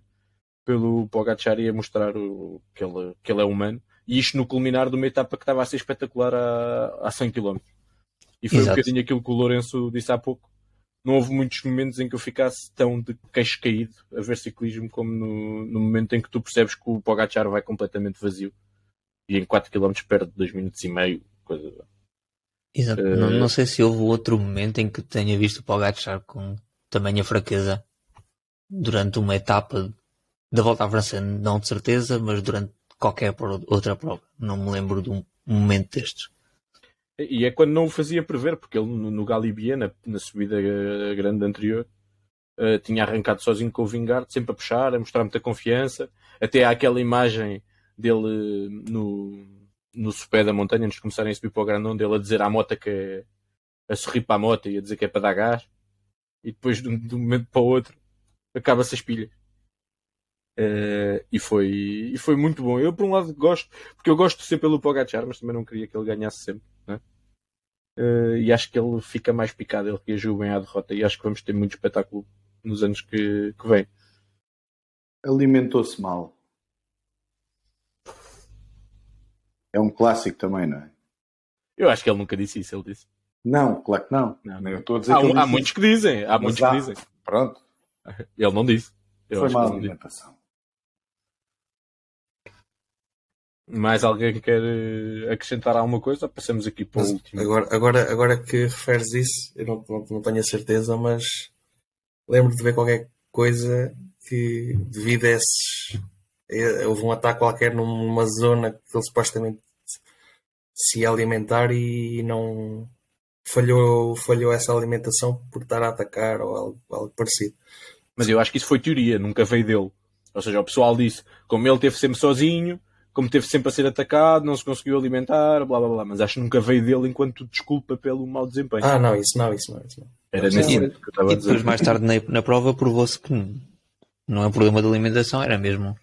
pelo Pogacar e a mostrar o, que, ele, que ele é humano. E isto no culminar de uma etapa que estava a ser espetacular a, a 100 km. E foi Exato. um bocadinho aquilo que o Lourenço disse há pouco. Não houve muitos momentos em que eu ficasse tão de queixo caído a ver ciclismo como no, no momento em que tu percebes que o Pogacar vai completamente vazio. E em 4 km perde 2 minutos e meio. Coisa Exato. Uh... Não, não, sei se houve outro momento em que tenha visto o Pogacar com tamanha fraqueza durante uma etapa da volta à França, não de certeza, mas durante qualquer outra prova. Não me lembro de um momento destes. E é quando não o fazia prever, porque ele no, no Galibier, na, na, subida grande anterior, uh, tinha arrancado sozinho com o Vingard, sempre a puxar, a mostrar muita confiança. Até há aquela imagem dele no, no sopé da montanha, antes de começarem a subir para o Grandão, dele a dizer à moto que é a sorrir para a moto e a dizer que é para dar gás. E depois, de um, de um momento para o outro, acaba-se as pilhas. Uh, e, foi, e foi muito bom. Eu, por um lado, gosto, porque eu gosto de ser pelo Pogacar, mas também não queria que ele ganhasse sempre. Né? Uh, e acho que ele fica mais picado, ele reagiu bem à derrota. E acho que vamos ter muito espetáculo nos anos que, que vêm. Alimentou-se mal. É um clássico também, não é? Eu acho que ele nunca disse isso, ele disse. Não, claro que não. não. Eu estou a dizer há, que há muitos que dizem, há muitos há... que dizem. Pronto. Ele não disse. Eu Foi má alimentação. Mais alguém quer eh, acrescentar alguma coisa? Passamos aqui para o último. Agora, agora, agora que referes isso, eu não, não, não tenho a certeza, mas lembro de ver qualquer coisa que devido a esses eh, houve um ataque qualquer numa zona que ele supostamente se ia alimentar e não falhou, falhou essa alimentação por estar a atacar ou algo, algo parecido. Mas eu acho que isso foi teoria, nunca veio dele. Ou seja, o pessoal disse, como ele teve sempre sozinho, como teve sempre a ser atacado, não se conseguiu alimentar, blá blá blá. Mas acho que nunca veio dele enquanto desculpa pelo mau desempenho. Ah, não, isso não, isso não. Isso não. Era nesse e, que eu estava a dizer. E depois, mais tarde na, na prova, provou-se que não é um problema de alimentação, era mesmo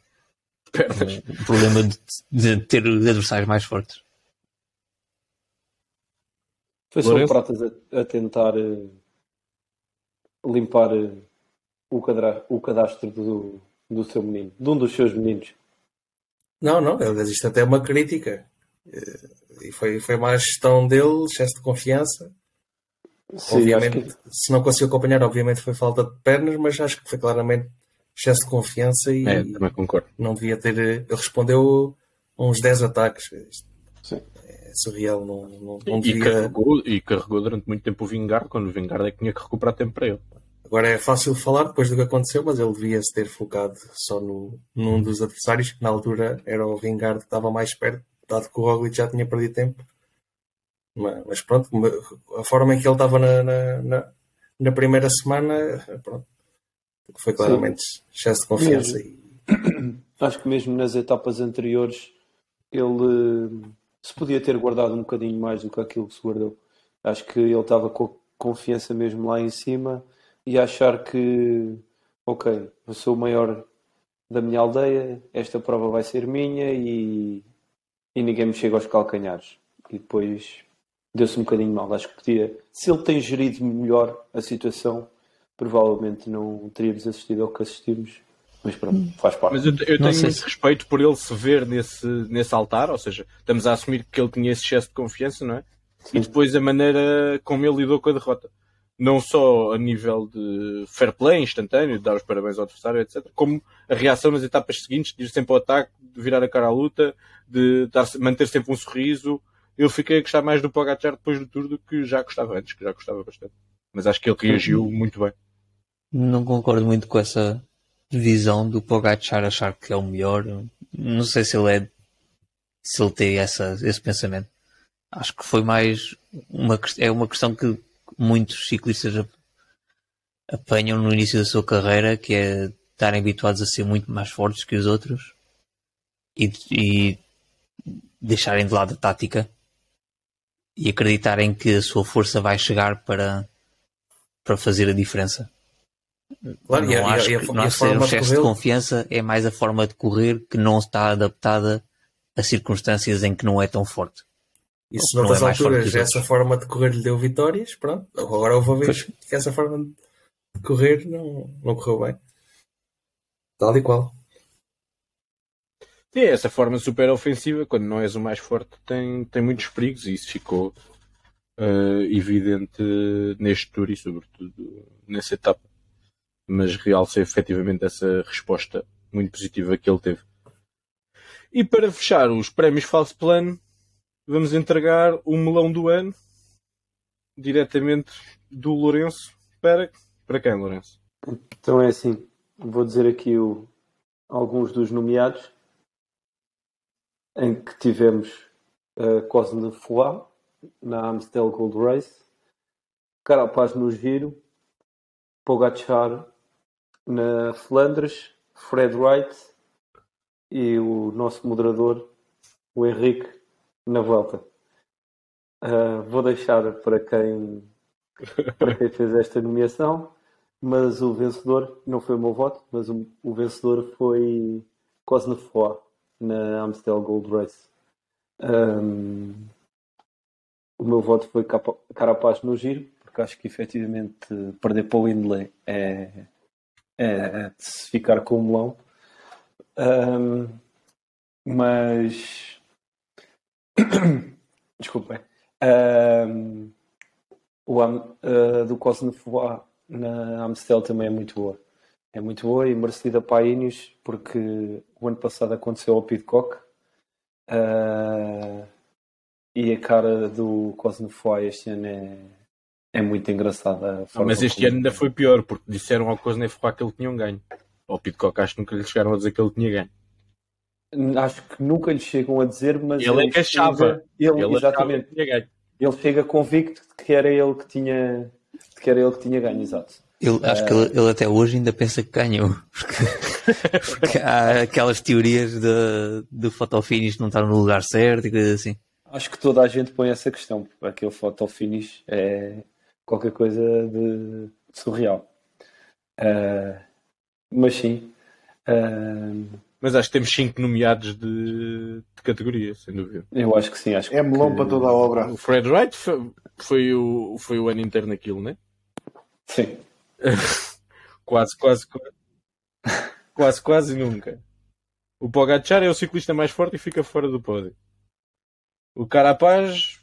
pernas. O problema de, de ter adversários mais fortes. Foi só o Pratas a, a tentar uh, limpar uh, o, cadra, o cadastro do, do seu menino, de um dos seus meninos. Não, não, isto até é uma crítica. Uh, e foi, foi má gestão dele, excesso de confiança. Sim, obviamente, que... se não conseguiu acompanhar, obviamente foi falta de pernas, mas acho que foi claramente excesso de confiança e é, também concordo. não devia ter. Ele respondeu uns 10 ataques. Sim. É surreal, não, não, não devia... e, carregou, e carregou durante muito tempo o Vingar, quando o Vingar é que tinha que recuperar tempo para ele. Agora é fácil falar depois do que aconteceu, mas ele devia se ter focado só no, num dos adversários, que na altura era o Vingar que estava mais perto, dado que o Roglic já tinha perdido tempo. Mas, mas pronto, a forma em que ele estava na, na, na, na primeira semana, pronto, foi claramente Sim. excesso de confiança. E... Acho que mesmo nas etapas anteriores ele se podia ter guardado um bocadinho mais do que aquilo que se guardou. Acho que ele estava com confiança mesmo lá em cima e achar que, ok, eu sou o maior da minha aldeia, esta prova vai ser minha e, e ninguém me chega aos calcanhares. E depois deu-se um bocadinho mal. Acho que podia, se ele tem gerido melhor a situação, provavelmente não teríamos assistido ao que assistimos. Mas pronto, hum. faz parte. Mas eu, eu tenho muito se... respeito por ele se ver nesse, nesse altar, ou seja, estamos a assumir que ele tinha esse excesso de confiança, não é? Sim. E depois a maneira como ele lidou com a derrota. Não só a nível de fair play instantâneo, de dar os parabéns ao adversário, etc., como a reação nas etapas seguintes, de ir sempre ao ataque, de virar a cara à luta, de dar, manter sempre um sorriso. Eu fiquei a gostar mais do Pogacar depois do Tour do que já gostava antes, que já gostava bastante. Mas acho que ele reagiu muito bem. Não concordo muito com essa visão do Pogacar achar que é o melhor. Não sei se ele é se ele tem essa, esse pensamento. Acho que foi mais uma, é uma questão que muitos ciclistas apanham no início da sua carreira, que é estarem habituados a ser muito mais fortes que os outros e, e deixarem de lado a tática e acreditarem que a sua força vai chegar para, para fazer a diferença. Claro, não e acho e que e a não ser um de excesso de correr- confiança, é mais a forma de correr que não está adaptada a circunstâncias em que não é tão forte. E se Não noutras é alturas essa forma de correr lhe deu vitórias, pronto. Agora houve uma vez que essa forma de correr não, não correu bem. Tal e qual. Sim, essa forma super ofensiva, quando não és o mais forte, tem, tem muitos perigos e isso ficou eh, evidente neste tour e sobretudo nessa etapa. Mas realça efetivamente essa resposta muito positiva que ele teve. E para fechar os prémios Falso Plano, vamos entregar o melão do ano diretamente do Lourenço para, para quem, Lourenço? Então é assim, vou dizer aqui o- alguns dos nomeados em que tivemos a Cosne Foix na Amstel Gold Race, Carapaz no Giro, Pogacar na Flandres, Fred Wright e o nosso moderador, o Henrique, na Volta. Ah, vou deixar para quem, para quem fez esta nomeação mas o vencedor não foi o meu voto, mas o, o vencedor foi Cosnefroy na Amstel Gold Race. Ahm, o meu voto foi Carapaz no giro, porque acho que efetivamente perder para o Windley é, é, é de se ficar com o melão. Ahm, mas desculpem. Ahm, o a do Cosnefroy na Amstel também é muito boa. É muito boa e merecida para a Ineos, porque o ano passado aconteceu ao Pidcock ah, e a cara do Cosnefroy este ano é, é muito engraçada. mas este ano ainda foi pior, porque disseram ao Cosnefroy que ele tinha um ganho. Ao Pitcock acho que nunca lhe chegaram a dizer que ele tinha ganho. Acho que nunca lhe chegam a dizer, mas Ele é que achava. chega- Ele, Ele achava exatamente. que tinha ganho. Ele chega convicto de que era ele que tinha, de que era ele que tinha ganho, exato. Ele, acho que ele, ele até hoje ainda pensa que ganhou. Porque, porque há aquelas teorias de, do fotofinish não estar no lugar certo e coisas assim. Acho que toda a gente põe essa questão, porque aquele photo finish é qualquer coisa de surreal. Ah, mas sim, ah, Mas acho que temos 5 nomeados de, de categoria, sem dúvida. eu acho que sim. Acho É melão que- para toda a obra. O Fred Wright foi, foi o, foi o ano inteiro naquilo, né? Sim, Quase, quase, quase. Quase, quase nunca. O Pogacar é o ciclista mais forte e fica fora do pódio. O Carapaz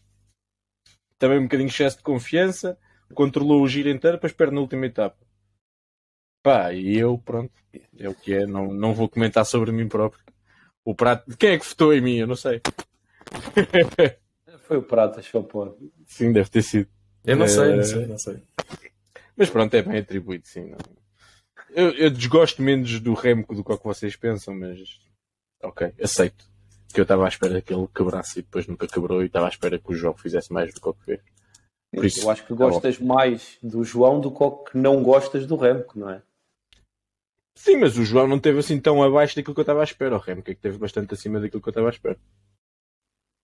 também um bocadinho de excesso de confiança, controlou o giro inteiro, depois perde na última etapa. Pá, e eu, pronto, é o que é, não, não vou comentar sobre mim próprio. O prato, quem é que votou em mim? Eu não sei. foi o Prata, só pode. Sim, deve ter sido. Eu não sei, Eh, não sei, não sei. Mas pronto, é bem atribuído, sim. não. Eu, eu desgosto menos do Remco do que o que vocês pensam, mas ok, aceito. Que eu estava à espera que ele quebrasse e depois nunca quebrou e estava à espera que o jogo fizesse mais do que o que fez. Por isso, eu acho que tá gostas mais do João do que o que não gostas do Remco, não é? Sim, mas o João não teve assim tão abaixo daquilo que eu estava à espera. O Remco é que teve bastante acima daquilo que eu estava à espera.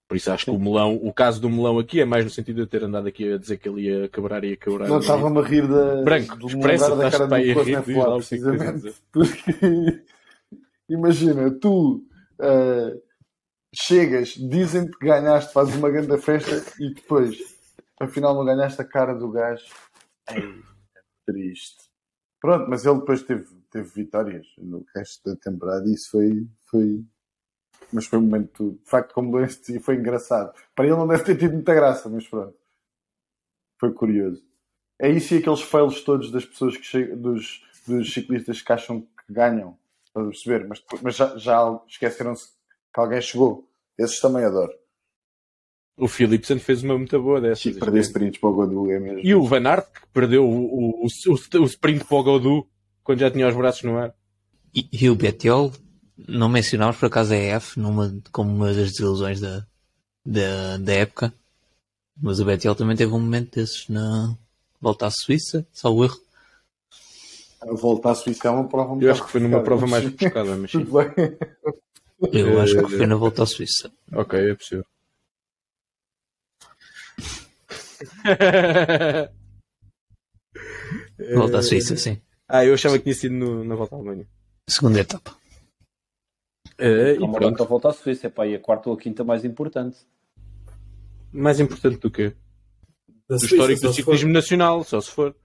Por isso acho que o melão, o caso do melão aqui é mais no sentido de eu ter andado aqui a dizer que ele ia quebrar e ia quebrar. Não estava-me a rir da, Branco, me expressa, da cara do a rir, que é precisamente. Porque imagina, tu ah, chegas, dizem-te que ganhaste, fazes uma grande festa e depois, afinal, não ganhaste a cara do gajo. Ei, é triste. Pronto, mas ele depois teve, teve vitórias no resto da temporada e isso foi. foi... Mas foi um momento, de facto, como este, foi engraçado. Para ele não deve ter tido muita graça, mas pronto. Foi curioso. É isso e aqueles fails todos das pessoas que chegam, dos, dos ciclistas que acham que ganham. Estás a perceber? Mas, mas já, já esqueceram-se que alguém chegou. Esses também adoro. O Philipsen fez uma muito boa dessas. Chico, perder sprints para o Godu é mesmo. E o Van Aert, que perdeu o, o, o, o sprint para o Godu quando já tinha os braços no ar. E, e o Betiol, não mencionámos por acaso a EF numa, como uma das desilusões da, da, da época, mas o Betiol também teve um momento desses na volta à Suíça, salvo erro. A volta à Suíça é uma prova um Eu acho que foi numa prova mais buscada, mas sim. Eu acho que o Fena volta à Suíça. Ok, é possível. Volta à Suíça, sim. Ah, eu achava que tinha sido no- na volta à Alemanha. Segunda etapa. Eh, e Não pronto. a volta à Suíça, é pá, e a quarta ou a quinta mais importante. Mais importante do que? Da Do Suíça, histórico do ciclismo nacional, só se for.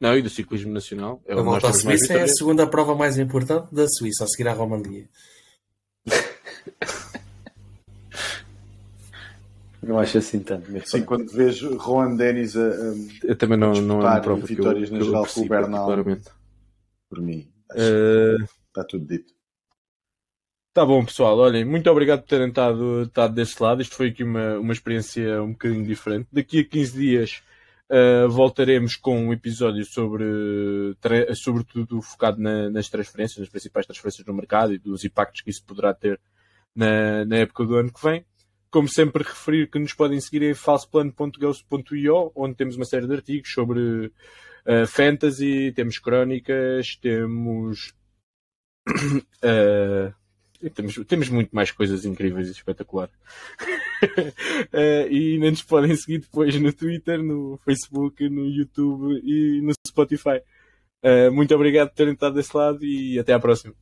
Não, e do ciclismo nacional. É for. A volta à Suíça é a vitórias. segunda prova mais importante da Suíça, a seguir à Romandia. Não acho assim tanto. Mas Sim, quando vejo Rohan Dennis a, a- Eu também não, não é uma prova que eu, vitórias que na eu geral aprecio com o Bernal. particularmente. Por mim, acho que está tudo dito. Tá bom, pessoal. Olhem, muito obrigado por terem estado, estado desse lado. Isto foi aqui uma, uma experiência um bocadinho diferente. Daqui a 15 dias uh, voltaremos com um episódio sobre, sobretudo focado na- nas transferências, nas principais transferências no mercado e dos impactos que isso poderá ter na, na época do ano que vem. Como sempre, referir que nos podem seguir em falsoplano.ghost.io, onde temos uma série de artigos sobre uh, fantasy, temos crónicas, temos. uh, temos, temos muito mais coisas incríveis e espetaculares. Eh, e ainda nos podem seguir depois no Twitter, no Facebook, no YouTube e no Spotify. Muito obrigado por terem estado desse lado e até à próxima.